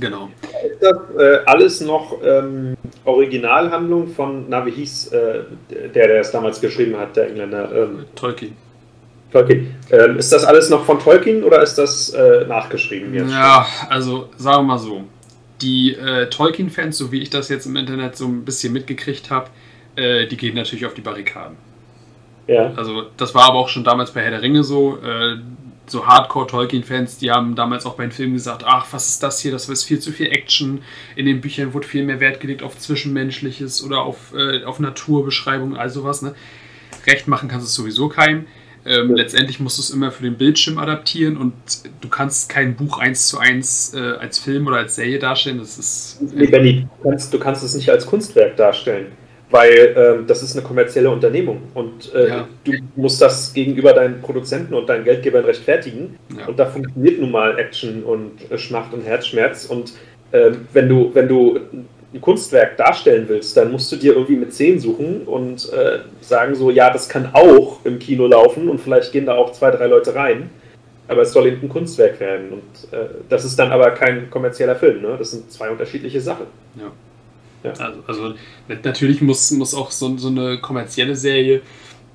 Genau. Ist das äh, alles noch ähm, Originalhandlung von, na, wie hieß äh, der, der es damals geschrieben hat, der Engländer? Ähm, Tolkien. Tolkien. Ähm, ist das alles noch von Tolkien oder ist das äh, nachgeschrieben jetzt? Ja, also sagen wir mal so. Die äh, Tolkien-Fans, so wie ich das jetzt im Internet so ein bisschen mitgekriegt habe, äh, die gehen natürlich auf die Barrikaden. Ja. Also das war aber auch schon damals bei Herr der Ringe so. So Hardcore-Tolkien-Fans, die haben damals auch beim Film gesagt, ach, was ist das hier, das ist viel zu viel Action. In den Büchern wurde viel mehr Wert gelegt auf Zwischenmenschliches oder auf, äh, auf Naturbeschreibungen, all sowas. Ne? Recht machen kannst du es sowieso keinem. Ähm, ja. Letztendlich musst du es immer für den Bildschirm adaptieren und du kannst kein Buch eins zu eins äh, als Film oder als Serie darstellen. Das ist. Nee, Benny, du kannst, du kannst es nicht als Kunstwerk darstellen, weil äh, das ist eine kommerzielle Unternehmung und äh, ja. du musst das gegenüber deinen Produzenten und deinen Geldgebern rechtfertigen. Ja. Und da funktioniert nun mal Action und äh, Schmacht und Herzschmerz. Und ähm, wenn du, wenn du ein Kunstwerk darstellen willst, dann musst du dir irgendwie mit Szenen suchen und äh, sagen so, ja, das kann auch im Kino laufen und vielleicht gehen da auch zwei, drei Leute rein, aber es soll eben ein Kunstwerk werden und äh, das ist dann aber kein kommerzieller Film, ne? das sind zwei unterschiedliche Sachen. Ja. Ja. Also, also, natürlich muss, muss auch so, so eine kommerzielle Serie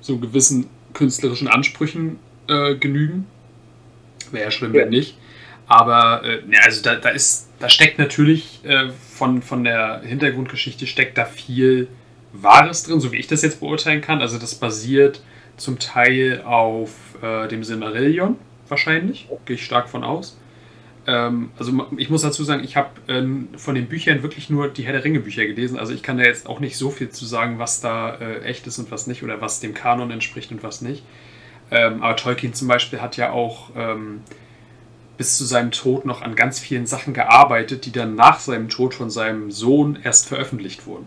so gewissen künstlerischen Ansprüchen äh, genügen. Wäre ja schlimm, ja. wenn nicht. Aber äh, ja, also da, da ist, da steckt natürlich äh, von, von der Hintergrundgeschichte steckt da viel Wahres drin, so wie ich das jetzt beurteilen kann. Also das basiert zum Teil auf äh, dem Silmarillion wahrscheinlich, gehe ich stark von aus. Ähm, also ich muss dazu sagen, ich habe ähm, von den Büchern wirklich nur die Herr der Ringe Bücher gelesen. Also ich kann da jetzt auch nicht so viel zu sagen, was da äh, echt ist und was nicht oder was dem Kanon entspricht und was nicht. Ähm, aber Tolkien zum Beispiel hat ja auch ähm, bis zu seinem Tod noch an ganz vielen Sachen gearbeitet, die dann nach seinem Tod von seinem Sohn erst veröffentlicht wurden.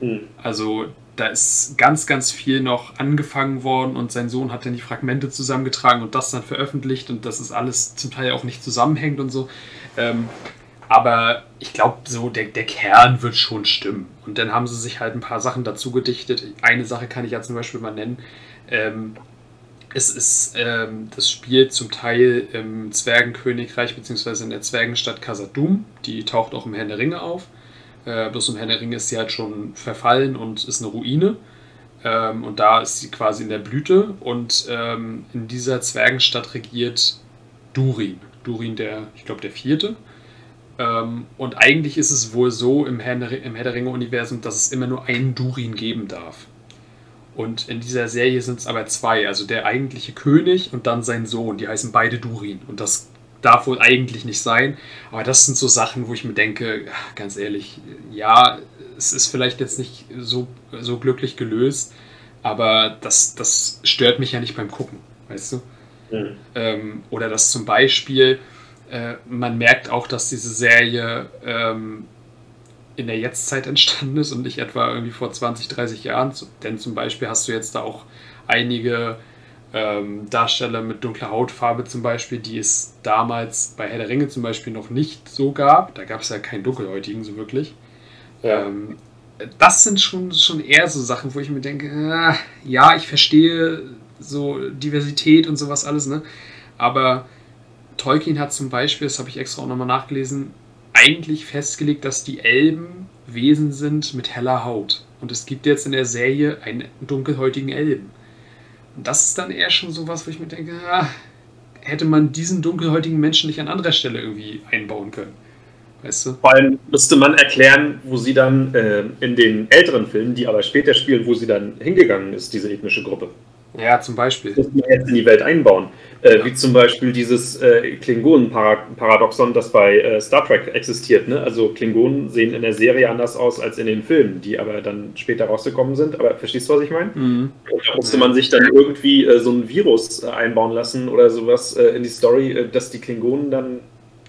Mhm. Also da ist ganz, ganz viel noch angefangen worden und sein Sohn hat dann die Fragmente zusammengetragen und das dann veröffentlicht und das ist alles zum Teil auch nicht zusammenhängt und so. Ähm, aber ich glaube, so der, der Kern wird schon stimmen. Und dann haben sie sich halt ein paar Sachen dazu gedichtet. Eine Sache kann ich ja zum Beispiel mal nennen. Ähm, es ist ähm, das Spiel zum Teil im Zwergenkönigreich bzw. in der Zwergenstadt Casadum. Die taucht auch im Herrn der Ringe auf. Äh, bloß im Herrn der Ringe ist sie halt schon verfallen und ist eine Ruine. Ähm, und da ist sie quasi in der Blüte. Und ähm, in dieser Zwergenstadt regiert Durin. Durin, der, ich glaube, der vierte. Ähm, und eigentlich ist es wohl so im Herr, im Herr der Ringe-Universum, dass es immer nur einen Durin geben darf. Und in dieser Serie sind es aber zwei, also der eigentliche König und dann sein Sohn. Die heißen beide Durin. Und das darf wohl eigentlich nicht sein. Aber das sind so Sachen, wo ich mir denke, ganz ehrlich, ja, es ist vielleicht jetzt nicht so, so glücklich gelöst, aber das, das stört mich ja nicht beim Gucken, weißt du? Mhm. Ähm, oder dass zum Beispiel, äh, man merkt auch, dass diese Serie ähm, in der Jetztzeit entstanden ist und nicht etwa irgendwie vor 20, 30 Jahren. Denn zum Beispiel hast du jetzt da auch einige ähm, Darsteller mit dunkler Hautfarbe zum Beispiel, die es damals bei Herr der Ringe zum Beispiel noch nicht so gab. Da gab es ja keinen Dunkelhäutigen so wirklich. Ja. Ähm, das sind schon, schon eher so Sachen, wo ich mir denke, äh, ja, ich verstehe so Diversität und sowas alles, ne? Aber Tolkien hat zum Beispiel, das habe ich extra auch nochmal nachgelesen, eigentlich festgelegt, dass die Elben Wesen sind mit heller Haut. Und es gibt jetzt in der Serie einen dunkelhäutigen Elben. Und das ist dann eher schon sowas, wo ich mir denke, ah, hätte man diesen dunkelhäutigen Menschen nicht an anderer Stelle irgendwie einbauen können. Weißt du? Vor allem müsste man erklären, wo sie dann äh, in den älteren Filmen, die aber später spielen, wo sie dann hingegangen ist, diese ethnische Gruppe. Ja, zum Beispiel. Das muss man jetzt in die Welt einbauen. Äh. Wie zum Beispiel dieses äh, Klingonen-Paradoxon, das bei äh, Star Trek existiert. Ne? Also Klingonen sehen in der Serie anders aus als in den Filmen, die aber dann später rausgekommen sind. Aber verstehst du, was ich meine? Mhm. da musste man sich dann irgendwie äh, so ein Virus äh, einbauen lassen oder sowas äh, in die Story, dass die Klingonen dann,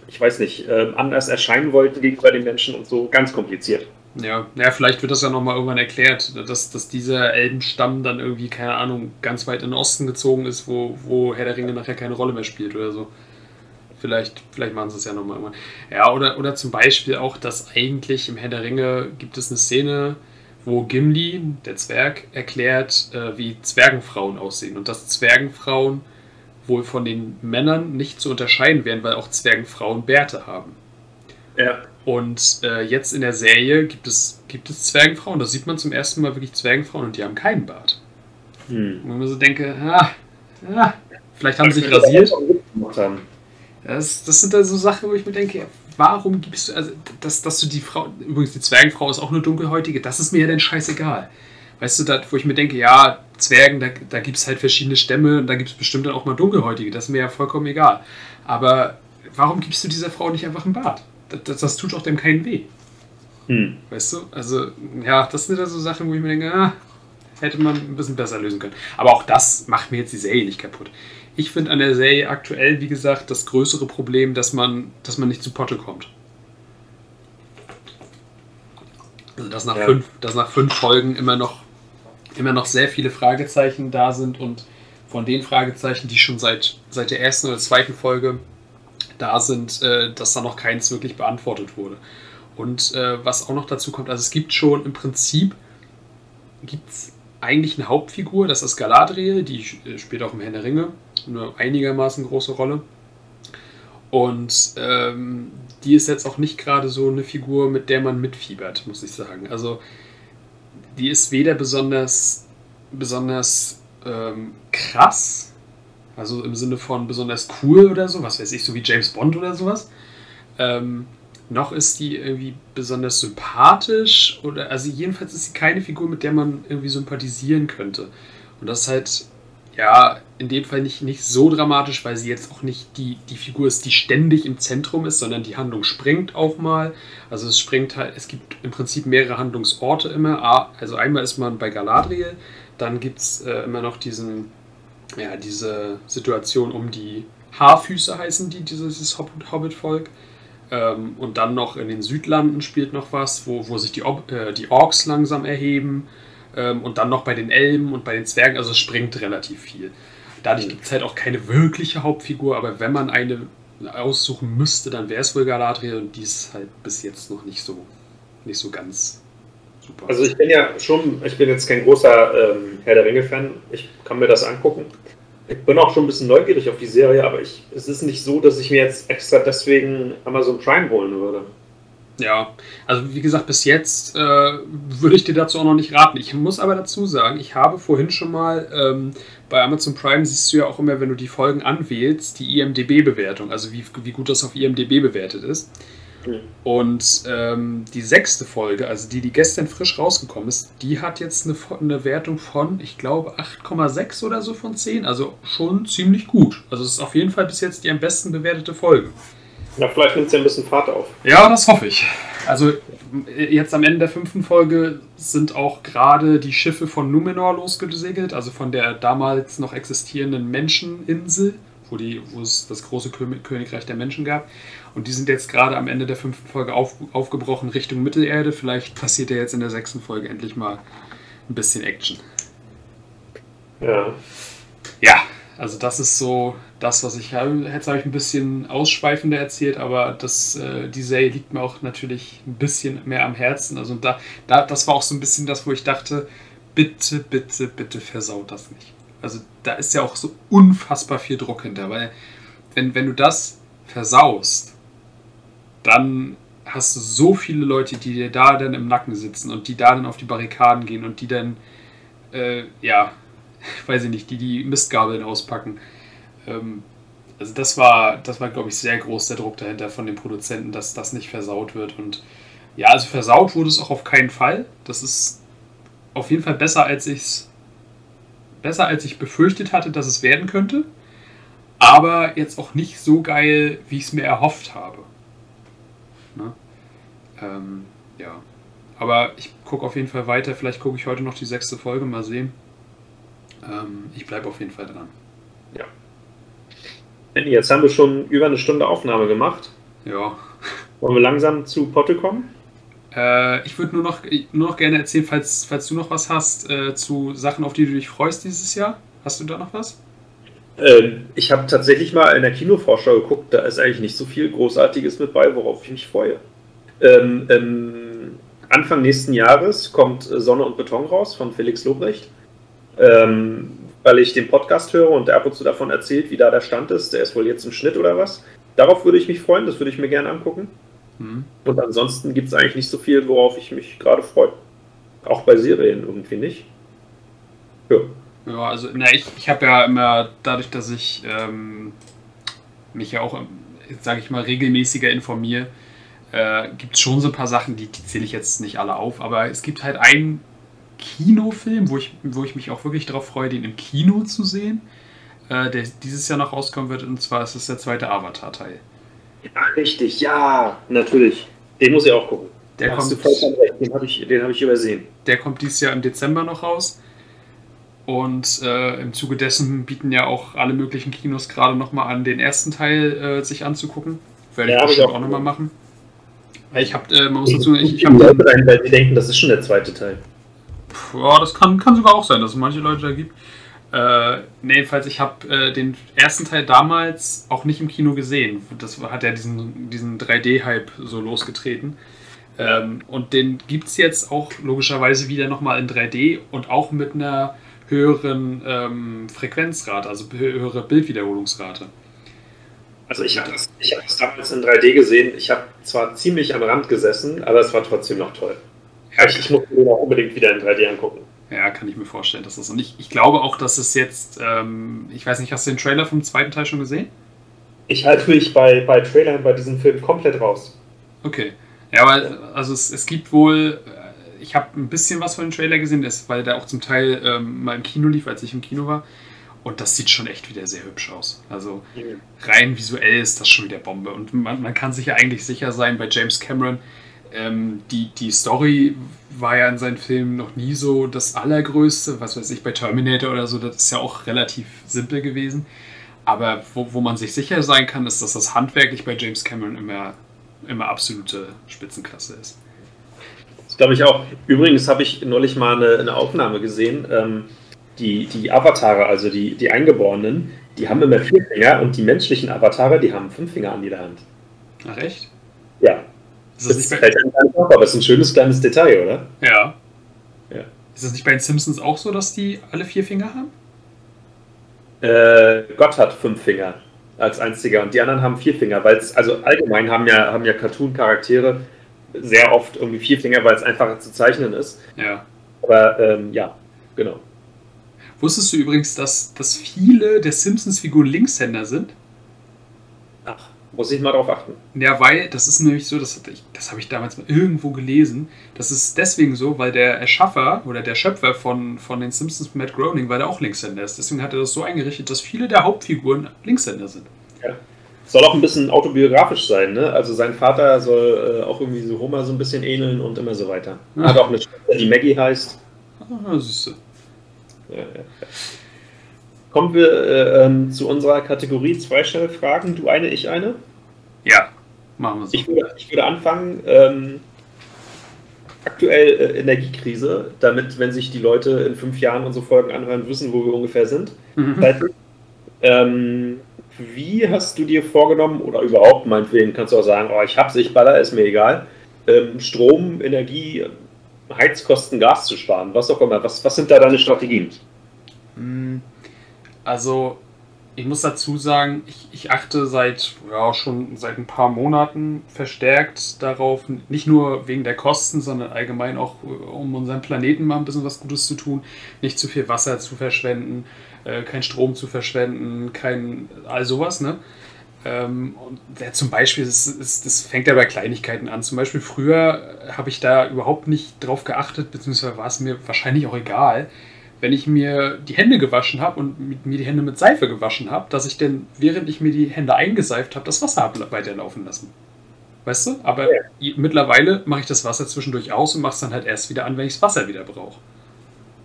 ich weiß nicht, anders erscheinen wollten gegenüber den Menschen und so. Ganz kompliziert. Ja, ja, vielleicht wird das ja nochmal irgendwann erklärt, dass, dass dieser Elbenstamm dann irgendwie, keine Ahnung, ganz weit in den Osten gezogen ist, wo, wo Herr der Ringe nachher keine Rolle mehr spielt oder so. Vielleicht, vielleicht machen sie es ja nochmal irgendwann. Ja, oder, oder zum Beispiel auch, dass eigentlich im Herr der Ringe gibt es eine Szene, wo Gimli, der Zwerg, erklärt, äh, wie Zwergenfrauen aussehen. Und dass Zwergenfrauen wohl von den Männern nicht zu unterscheiden wären, weil auch Zwergenfrauen Bärte haben. Ja. Und äh, jetzt in der Serie gibt es, gibt es Zwergenfrauen. Da sieht man zum ersten Mal wirklich Zwergenfrauen und die haben keinen Bart. Hm. Und man so denke, ah, ah, Vielleicht haben sie sich rasiert. Das, das sind da so Sachen, wo ich mir denke, warum gibst du, also, dass, dass du die Frau, übrigens die Zwergenfrau ist auch eine dunkelhäutige, das ist mir ja dann scheißegal. Weißt du, da, wo ich mir denke, ja, Zwergen, da, da gibt es halt verschiedene Stämme und da gibt es bestimmt dann auch mal dunkelhäutige, das ist mir ja vollkommen egal. Aber warum gibst du dieser Frau nicht einfach ein Bad? Das, das, tut doch dem keinen weh. Hm. Weißt du? Also, ja, das sind ja so Sachen, wo ich mir denke, ah, hätte man ein bisschen besser lösen können. Aber auch das macht mir jetzt die Serie nicht kaputt. Ich finde an der Serie aktuell, wie gesagt, das größere Problem, dass man, dass man nicht zu Potte kommt. Also, dass nach, ja. fünf, dass nach fünf Folgen immer noch immer noch sehr viele Fragezeichen da sind und von den Fragezeichen, die schon seit, seit der ersten oder zweiten Folge da sind, äh, dass da noch keins wirklich beantwortet wurde. Und äh, was auch noch dazu kommt, also es gibt schon im Prinzip gibt's eigentlich eine Hauptfigur, das ist Galadriel, die äh, spielt auch im Herrn der Ringe eine einigermaßen große Rolle. Und ähm, die ist jetzt auch nicht gerade so eine Figur, mit der man mitfiebert, muss ich sagen. Also die ist weder besonders, besonders ähm, krass, also im Sinne von besonders cool oder so, was weiß ich, so wie James Bond oder sowas. Ähm, noch ist die irgendwie besonders sympathisch oder also jedenfalls ist sie keine Figur, mit der man irgendwie sympathisieren könnte. Und das ist halt ja in dem Fall nicht, nicht so dramatisch, weil sie jetzt auch nicht die, die Figur ist, die ständig im Zentrum ist, sondern die Handlung springt auch mal. Also es springt halt, es gibt im Prinzip mehrere Handlungsorte immer. Also einmal ist man bei Galadriel, dann gibt es äh, immer noch diesen, ja, diese Situation um die Haarfüße heißen die, dieses Hobbit-Volk. Ähm, und dann noch in den Südlanden spielt noch was, wo, wo sich die, äh, die Orks langsam erheben. Ähm, und dann noch bei den Elben und bei den Zwergen, also es springt relativ viel. Dadurch gibt es halt auch keine wirkliche Hauptfigur, aber wenn man eine aussuchen müsste, dann wäre es wohl Galadriel und die ist halt bis jetzt noch nicht so, nicht so ganz super. Also ich bin ja schon, ich bin jetzt kein großer ähm, Herr der Ringe-Fan, ich kann mir das angucken. Ich bin auch schon ein bisschen neugierig auf die Serie, aber ich, es ist nicht so, dass ich mir jetzt extra deswegen Amazon Prime holen würde. Ja, also wie gesagt, bis jetzt äh, würde ich dir dazu auch noch nicht raten. Ich muss aber dazu sagen, ich habe vorhin schon mal ähm, bei Amazon Prime siehst du ja auch immer, wenn du die Folgen anwählst, die IMDB-Bewertung, also wie, wie gut das auf IMDB bewertet ist. Mhm. Und ähm, die sechste Folge, also die, die gestern frisch rausgekommen ist, die hat jetzt eine, eine Wertung von, ich glaube, 8,6 oder so von 10. Also schon ziemlich gut. Also es ist auf jeden Fall bis jetzt die am besten bewertete Folge. Na, vielleicht nimmt es ja ein bisschen Fahrt auf. Ja, das hoffe ich. Also jetzt am Ende der fünften Folge sind auch gerade die Schiffe von Numenor losgesegelt, also von der damals noch existierenden Menscheninsel, wo, die, wo es das große Königreich der Menschen gab. Und die sind jetzt gerade am Ende der fünften Folge auf, aufgebrochen Richtung Mittelerde. Vielleicht passiert ja jetzt in der sechsten Folge endlich mal ein bisschen Action. Ja. Ja, also das ist so das, was ich habe. Jetzt habe ich ein bisschen ausschweifender erzählt, aber das, äh, die Serie liegt mir auch natürlich ein bisschen mehr am Herzen. Also da, da, das war auch so ein bisschen das, wo ich dachte, bitte, bitte, bitte versaut das nicht. Also da ist ja auch so unfassbar viel Druck hinter, weil wenn, wenn du das versaust, dann hast du so viele Leute, die dir da dann im Nacken sitzen und die da dann auf die Barrikaden gehen und die dann, äh, ja, weiß ich nicht, die die Mistgabeln auspacken. Ähm, also das war, das war, glaube ich, sehr groß der Druck dahinter von den Produzenten, dass das nicht versaut wird. Und ja, also versaut wurde es auch auf keinen Fall. Das ist auf jeden Fall besser, als ich besser als ich befürchtet hatte, dass es werden könnte. Aber jetzt auch nicht so geil, wie ich es mir erhofft habe. Ne? Ähm, ja. Aber ich gucke auf jeden Fall weiter. Vielleicht gucke ich heute noch die sechste Folge, mal sehen. Ähm, ich bleibe auf jeden Fall dran. Ja. Andy, jetzt haben wir schon über eine Stunde Aufnahme gemacht. Ja. Wollen wir langsam zu Potte kommen? Äh, ich würde nur noch, nur noch gerne erzählen, falls, falls du noch was hast äh, zu Sachen, auf die du dich freust dieses Jahr. Hast du da noch was? Ähm, ich habe tatsächlich mal in der Kinovorschau geguckt, da ist eigentlich nicht so viel Großartiges mit bei, worauf ich mich freue. Ähm, ähm, Anfang nächsten Jahres kommt Sonne und Beton raus von Felix Lobrecht. Ähm, weil ich den Podcast höre und der ab und zu davon erzählt, wie da der Stand ist. Der ist wohl jetzt im Schnitt oder was. Darauf würde ich mich freuen, das würde ich mir gerne angucken. Mhm. Und ansonsten gibt es eigentlich nicht so viel, worauf ich mich gerade freue. Auch bei Serien irgendwie nicht. Ja. Ja, also, na, ich, ich habe ja immer, dadurch, dass ich ähm, mich ja auch, sage ich mal, regelmäßiger informiere, äh, gibt es schon so ein paar Sachen, die, die zähle ich jetzt nicht alle auf, aber es gibt halt einen Kinofilm, wo ich, wo ich mich auch wirklich darauf freue, den im Kino zu sehen, äh, der dieses Jahr noch rauskommen wird, und zwar ist es der zweite Avatar-Teil. Ja, richtig, ja, natürlich. Den muss ich auch gucken. Der Da kommt, hast du vollkommen recht, den habe ich, den hab ich übersehen. der kommt dieses Jahr im Dezember noch raus. Und äh, im Zuge dessen bieten ja auch alle möglichen Kinos gerade nochmal an, den ersten Teil äh, sich anzugucken. Werde Ja, ich bestimmt auch auch nochmal machen. Weil ich habe, äh, man muss dazu, ich, ich habe Leute rein, weil die denken, das ist schon der zweite Teil. Ja, das kann, kann sogar auch sein, dass es manche Leute da gibt. Äh, nee, jedenfalls, ich habe äh, den ersten Teil damals auch nicht im Kino gesehen. Das hat ja diesen, diesen 3D-Hype so losgetreten. Ähm, und den gibt es jetzt auch logischerweise wieder nochmal in 3D und auch mit einer höheren ähm, Frequenzrate, also hö- höhere Bildwiederholungsrate. Also ich habe das, ich hab das damals in 3D gesehen. Ich habe zwar ziemlich am Rand gesessen, aber es war trotzdem noch toll. Ja, Ich, ich muss mir den auch unbedingt wieder in 3D angucken. ja, kann ich mir vorstellen, dass das. Und ich, ich glaube auch, dass es jetzt, ähm, ich weiß nicht, hast du den Trailer vom zweiten Teil schon gesehen? Ich halte mich bei, bei Trailern bei diesem Film komplett raus. Okay. Ja, aber also es, es gibt wohl, ich habe ein bisschen was von dem Trailer gesehen, das, weil der auch zum Teil ähm, mal im Kino lief, als ich im Kino war. Und das sieht schon echt wieder sehr hübsch aus. Also rein visuell ist das schon wieder Bombe. Und man, man kann sich ja eigentlich sicher sein, bei James Cameron, ähm, die, die Story war ja in seinen Filmen noch nie so das Allergrößte. Was weiß ich, bei Terminator oder so, das ist ja auch relativ simpel gewesen. Aber wo, wo man sich sicher sein kann, ist, dass das handwerklich bei James Cameron immer, immer absolute Spitzenklasse ist. Glaube ich auch. Übrigens habe ich neulich mal eine, eine Aufnahme gesehen. Ähm, die, die Avatare, also die, die Eingeborenen, die haben immer vier Finger und die menschlichen Avatare, die haben fünf Finger an jeder Hand. Ach echt? Ja, Ist das das nicht bei, fällt einem gar auf, aber es ist ein schönes kleines Detail, oder? ja. Ja. Ist das nicht bei den Simpsons auch so, dass die alle vier Finger haben? Äh, Gott hat fünf Finger als einziger und die anderen haben vier Finger, weil es, also allgemein haben ja, haben ja Cartoon-Charaktere sehr oft irgendwie vier Finger, weil es einfacher zu zeichnen ist. Ja. Aber ähm, ja, genau. Wusstest du übrigens, dass, dass viele der Simpsons-Figuren Linkshänder sind? Ach, muss ich mal drauf achten. Ja, weil, das ist nämlich so, das, ich- das habe ich damals mal irgendwo gelesen. Das ist deswegen so, weil der Erschaffer oder der Schöpfer von, von den Simpsons, Matt Groening, weil der auch Linkshänder ist. Deswegen hat er das so eingerichtet, dass viele der Hauptfiguren Linkshänder sind. Soll auch ein bisschen autobiografisch sein, ne? Also sein Vater soll äh, auch irgendwie so Homer so ein bisschen ähneln und immer so weiter. Ja. Hat auch eine Schwester, die Maggie heißt. Ah, du. Ja, ja. Kommen wir äh, ähm, zu unserer Kategorie zwei schnelle Fragen. Du eine, ich eine. Ja, machen wir so. Ich würde, ich würde anfangen. Ähm, aktuell äh, Energiekrise, damit, wenn sich die Leute in fünf Jahren unsere Folgen anhören, wissen, wo wir ungefähr sind. Mhm. Ähm, wie hast du dir vorgenommen, oder überhaupt meinetwegen kannst du auch sagen, oh, ich hab's, ich baller, ist mir egal, ähm, Strom, Energie, Heizkosten, Gas zu sparen, was auch immer. Was, was sind da deine Strategien? Mm, Also, ich muss dazu sagen, ich, ich achte seit ja, schon seit ein paar Monaten verstärkt darauf, nicht nur wegen der Kosten, sondern allgemein auch, äh, um unseren Planeten mal ein bisschen was Gutes zu tun, nicht zu viel Wasser zu verschwenden, äh, kein Strom zu verschwenden, kein all sowas, ne? Ähm, und ja, zum Beispiel, das, ist, das fängt ja bei Kleinigkeiten an. Zum Beispiel früher habe ich da überhaupt nicht drauf geachtet, beziehungsweise war es mir wahrscheinlich auch egal, wenn ich mir die Hände gewaschen habe und mir die Hände mit Seife gewaschen habe, dass ich denn, während ich mir die Hände eingeseift habe, das Wasser habe weiterlaufen lassen. Weißt du? Aber Ja. mittlerweile mache ich das Wasser zwischendurch aus und mache es dann halt erst wieder an, wenn ich das Wasser wieder brauche.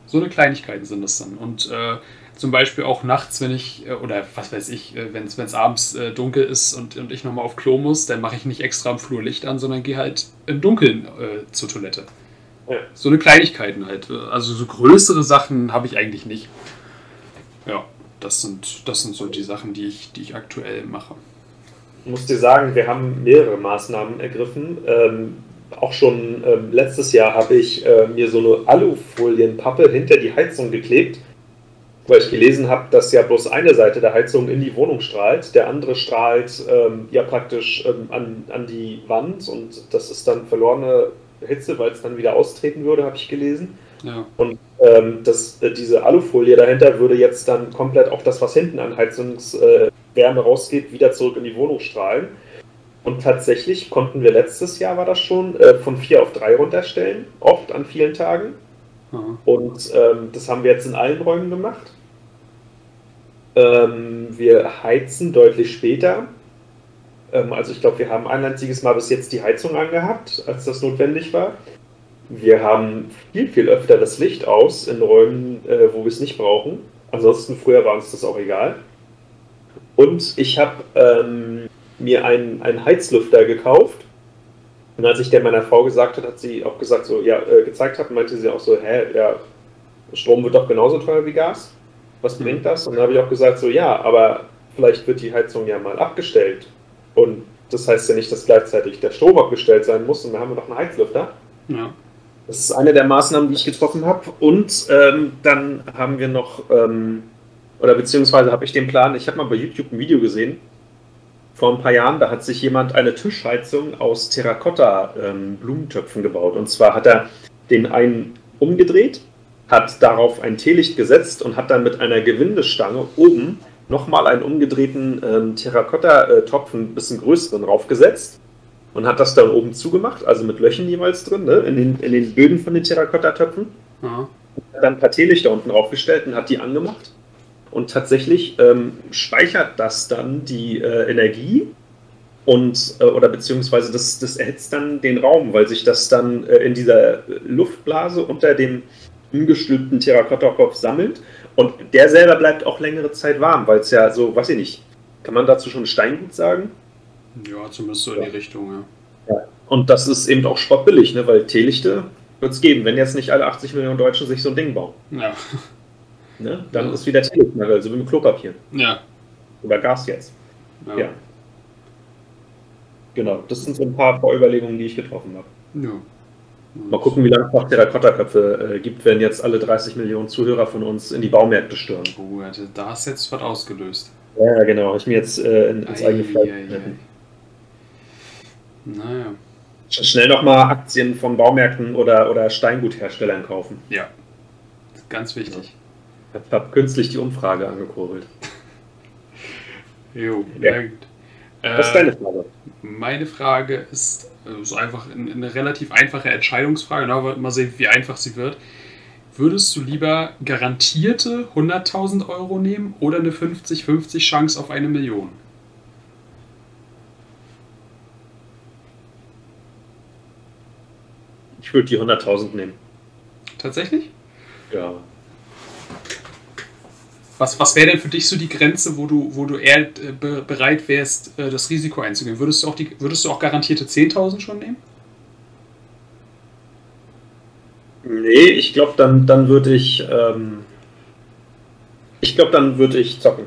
So eine Kleinigkeiten sind das dann. Und äh, zum Beispiel auch nachts, wenn ich, äh, oder was weiß ich, äh, wenn es abends äh, dunkel ist und, und ich nochmal auf Klo muss, dann mache ich nicht extra im Flur Licht an, sondern gehe halt im Dunkeln äh, zur Toilette. Ja. So eine Kleinigkeiten halt. Also so größere Sachen habe ich eigentlich nicht. Ja, das sind, das sind so die Sachen, die ich, die ich aktuell mache. Ich muss dir sagen, wir haben mehrere Maßnahmen ergriffen. Ähm, auch schon ähm, letztes Jahr habe ich äh, mir so eine Alufolienpappe hinter die Heizung geklebt, weil ich gelesen habe, dass ja bloß eine Seite der Heizung in die Wohnung strahlt, der andere strahlt ähm, ja praktisch ähm, an, an die Wand und das ist dann verlorene Hitze, weil es dann wieder austreten würde, habe ich gelesen. Ja. Und ähm, das, äh, diese Alufolie dahinter würde jetzt dann komplett auch das, was hinten an Heizungswärme äh, rausgeht, wieder zurück in die Wohnung strahlen. Und tatsächlich konnten wir letztes Jahr, war das schon, äh, von 4 auf 3 runterstellen, oft an vielen Tagen. Mhm. Und ähm, das haben wir jetzt in allen Räumen gemacht. Ähm, wir heizen deutlich später. Ähm, also ich glaube, wir haben ein einziges Mal bis jetzt die Heizung angehabt, als das notwendig war. Wir haben viel, viel öfter das Licht aus in Räumen, äh, wo wir es nicht brauchen. Ansonsten früher war uns das auch egal. Und ich habe ähm, mir einen, einen Heizlüfter gekauft. Und als ich der meiner Frau gesagt hat, hat sie auch gesagt, so, ja, äh, gezeigt hat, meinte sie auch so, hä, ja, Strom wird doch genauso teuer wie Gas. Was bringt das? Und dann habe ich auch gesagt, so, ja, aber vielleicht wird die Heizung ja mal abgestellt. Und das heißt ja nicht, dass gleichzeitig der Strom abgestellt sein muss und dann haben wir noch einen Heizlüfter. Ja. Das ist eine der Maßnahmen, die ich getroffen habe. Und ähm, dann haben wir noch, ähm, oder beziehungsweise habe ich den Plan, ich habe mal bei YouTube ein Video gesehen, vor ein paar Jahren, da hat sich jemand eine Tischheizung aus Terrakotta-Blumentöpfen ähm, gebaut. Und zwar hat er den einen umgedreht, hat darauf ein Teelicht gesetzt und hat dann mit einer Gewindestange oben nochmal einen umgedrehten ähm, Terrakotta-Topf, ein bisschen größeren, draufgesetzt und hat das dann oben zugemacht, also mit Löchern jeweils drin, ne, in, den, in den Böden von den Terrakotta-Töpfen. Mhm. Hat dann ein paar Teelichter unten draufgestellt und hat die angemacht. Und tatsächlich ähm, speichert das dann die äh, Energie und äh, oder beziehungsweise das, das erhitzt dann den Raum, weil sich das dann äh, in dieser Luftblase unter dem umgestülpten Terrakotta-Kopf sammelt und der selber bleibt auch längere Zeit warm, weil es ja so, weiß ich nicht, kann man dazu schon Steingut sagen? Ja, zumindest so in die Richtung, ja. ja. Und das ist eben auch spottbillig, ne? weil Teelichte wird es geben, wenn jetzt nicht alle 80 Millionen Deutschen sich so ein Ding bauen. Ja. Ne? Dann ja. ist wieder Teelichtmangel, also wie mit Klopapier. Ja. Oder Gas jetzt. Ja. ja. Genau, das sind so ein paar Vorüberlegungen, die ich getroffen habe. Ja. Mal gucken, wie lange es noch Terrakotta-Köpfe äh, gibt, wenn jetzt alle 30 Millionen Zuhörer von uns in die Baumärkte stürmen. Oh, da hast jetzt was ausgelöst. Ja, genau. Ich mir jetzt äh, ins eigene Fleisch Naja. Schnell nochmal Aktien von Baumärkten oder, oder Steingutherstellern kaufen. Ja, ganz wichtig. Ich habe künstlich die Umfrage angekurbelt. jo, ja. gut. Was ist deine äh, Frage? Meine Frage ist, ist einfach eine relativ einfache Entscheidungsfrage. Na, mal sehen, wie einfach sie wird. Würdest du lieber garantierte 100.000 Euro nehmen oder eine 50-50 Chance auf eine Million? Ich würde die 100.000 nehmen. Tatsächlich? Ja. Was, was wäre denn für dich so die Grenze, wo du, wo du eher äh, bereit wärst, äh, das Risiko einzugehen? Würdest du auch, die, würdest du auch garantierte 10.000 schon nehmen? Nee, ich glaube, dann, dann würde ich. Ähm, ich glaube, dann würde ich zocken.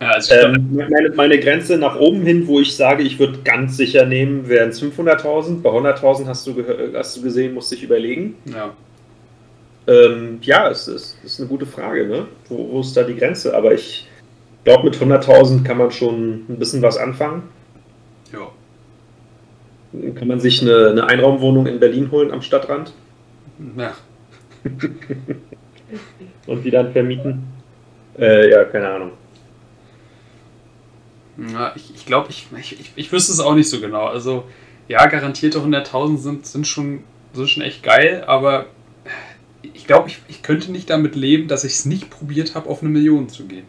Ja, also ich ähm, meine, meine Grenze nach oben hin, wo ich sage, ich würde ganz sicher nehmen, wären es 500.000. Bei 100.000 hast, du hast du gesehen, musste ich überlegen. Ja. Ähm, ja, es ist, ist, eine gute Frage, ne? Wo, wo ist da die Grenze? Aber ich glaube, mit 100.000 kann man schon ein bisschen was anfangen. Ja. Kann man sich eine, eine Einraumwohnung in Berlin holen am Stadtrand? Ja. Und die dann vermieten? Äh, ja, keine Ahnung. Ja, ich, ich glaube, ich, ich, ich wüsste es auch nicht so genau. Also, ja, garantierte 100.000 sind, sind, schon, sind schon echt geil, aber glaube, ich, ich könnte nicht damit leben, dass ich es nicht probiert habe, auf eine Million zu gehen.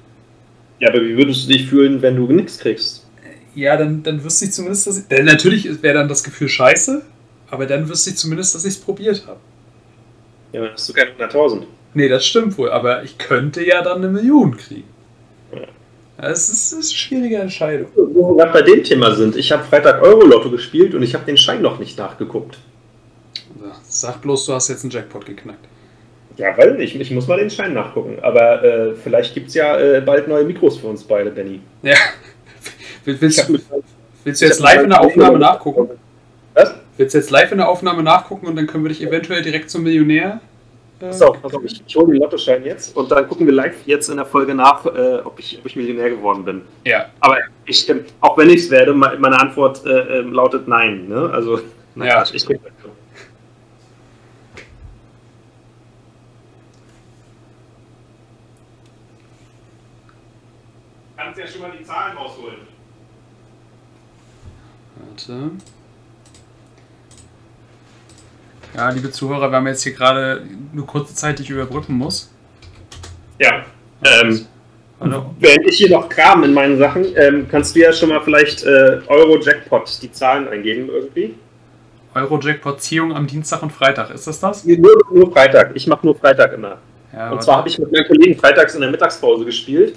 Ja, aber wie würdest du dich fühlen, wenn du nichts kriegst? Ja, dann, dann wüsste ich zumindest, dass ich. Denn natürlich wäre dann das Gefühl scheiße, aber dann wüsste ich zumindest, dass ich es probiert habe. Ja, dann hast du keine 100.000. Nee, das stimmt wohl, aber ich könnte ja dann eine Million kriegen. Ja. Das ist, das ist eine schwierige Entscheidung. Wo wir bei dem Thema sind, ich habe Freitag Euro-Lotto gespielt und ich habe den Schein noch nicht nachgeguckt. Sag bloß, du hast jetzt einen Jackpot geknackt. Ja, weil nicht. Ich muss mal den Schein nachgucken. Aber äh, vielleicht gibt es ja äh, bald neue Mikros für uns beide, Benny. Ja. willst, mit, willst, du jetzt live in der Aufnahme nachgucken? Was? Willst du jetzt live in der Aufnahme nachgucken und dann können wir dich eventuell direkt zum Millionär. Äh, pass auf, ich, ich hole den Lottoschein jetzt und dann gucken wir live jetzt in der Folge nach, äh, ob, ich, ob ich Millionär geworden bin. Ja. Aber ich, ähm, auch wenn ich es werde, meine Antwort äh, ähm, lautet nein. Ne? Also, naja, ich, kannst ja schon mal die Zahlen rausholen. Warte. Ja, liebe Zuhörer, wir haben jetzt hier gerade nur kurze Zeit die ich überbrücken muss. Ja. Ähm, Hallo. Während ich hier noch kram in meinen Sachen, ähm, kannst du ja schon mal vielleicht äh, Euro-Jackpot die Zahlen eingeben irgendwie. Euro-Jackpot-Ziehung am Dienstag und Freitag, ist das das? Nur, nur Freitag. Ich mache nur Freitag immer. Ja, und zwar habe ich mit meinen Kollegen freitags in der Mittagspause gespielt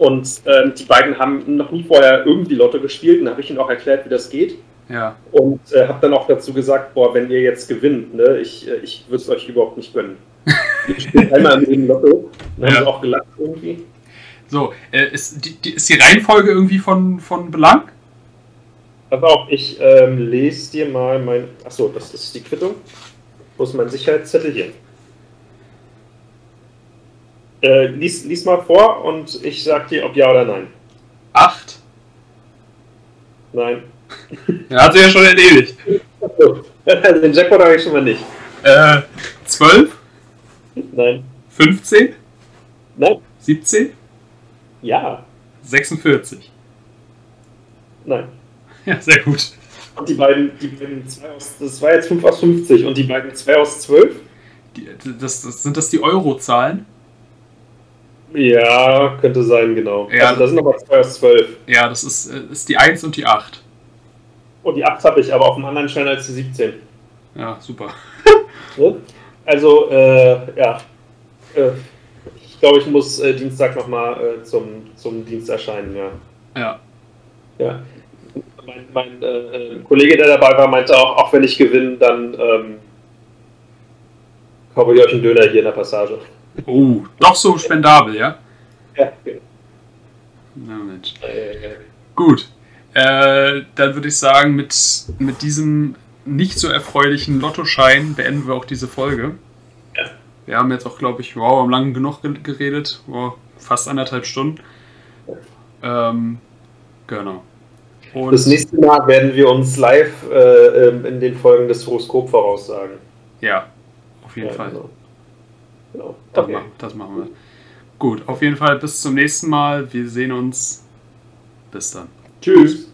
und ähm, die beiden haben noch nie vorher irgendwie Lotto gespielt. Und da habe ich ihnen auch erklärt, wie das geht. Ja. Und äh, habe dann auch dazu gesagt, boah, wenn ihr jetzt gewinnt, ne, ich, äh, ich würde es euch überhaupt nicht gönnen. ich spiele einmal im Lotto. Dann ja. haben sie auch gelacht irgendwie. So, äh, ist, die, die, ist die Reihenfolge irgendwie von, von Belang? Pass auf, ich ähm, lese dir mal mein. Achso, das ist die Quittung. Wo ist mein Sicherheitszettel hier? Äh, lies, lies mal vor und ich sag dir, ob ja oder nein. Acht? Nein. Er hat sich ja schon erledigt. Also, den Jackpot habe ich schon mal nicht. Äh, zwölf? Nein. 15? Nein. 17? Ja. 46. Nein. Ja, sehr gut. Und die beiden, die beiden zwei aus, das war jetzt 5 aus 50 und die beiden 2 aus 12? Die, das, das, sind das die Eurozahlen? Ja, könnte sein, genau. Ja, also, da sind aber 2 aus 12. Ja, das ist, äh, ist die 1 und die 8. Und die 8 habe ich aber auf einem anderen Stellen als die 17. Ja, super. also, äh, ja. Äh, ich glaube, ich muss äh, Dienstag nochmal äh, zum, zum Dienst erscheinen, ja. Ja. Ja. Mein, mein äh, Kollege, der dabei war, meinte auch, auch wenn ich gewinne, dann ähm, kaufe ich euch einen Döner hier in der Passage. Oh, doch so spendabel, ja? Ja, genau. Na Mensch. Gut. Äh, dann würde ich sagen, mit, mit diesem nicht so erfreulichen Lottoschein beenden wir auch diese Folge. Wir haben jetzt auch, glaube ich, wow, lang genug geredet. Wow, fast anderthalb Stunden. Ähm, genau. Und das nächste Mal werden wir uns live äh, ähm, in den Folgen des Horoskop voraussagen. Ja, auf jeden ja, Fall. Genau. Genau. Das, okay. machen, das machen wir. Gut, auf jeden Fall bis zum nächsten Mal. Wir sehen uns. Bis dann. Tschüss.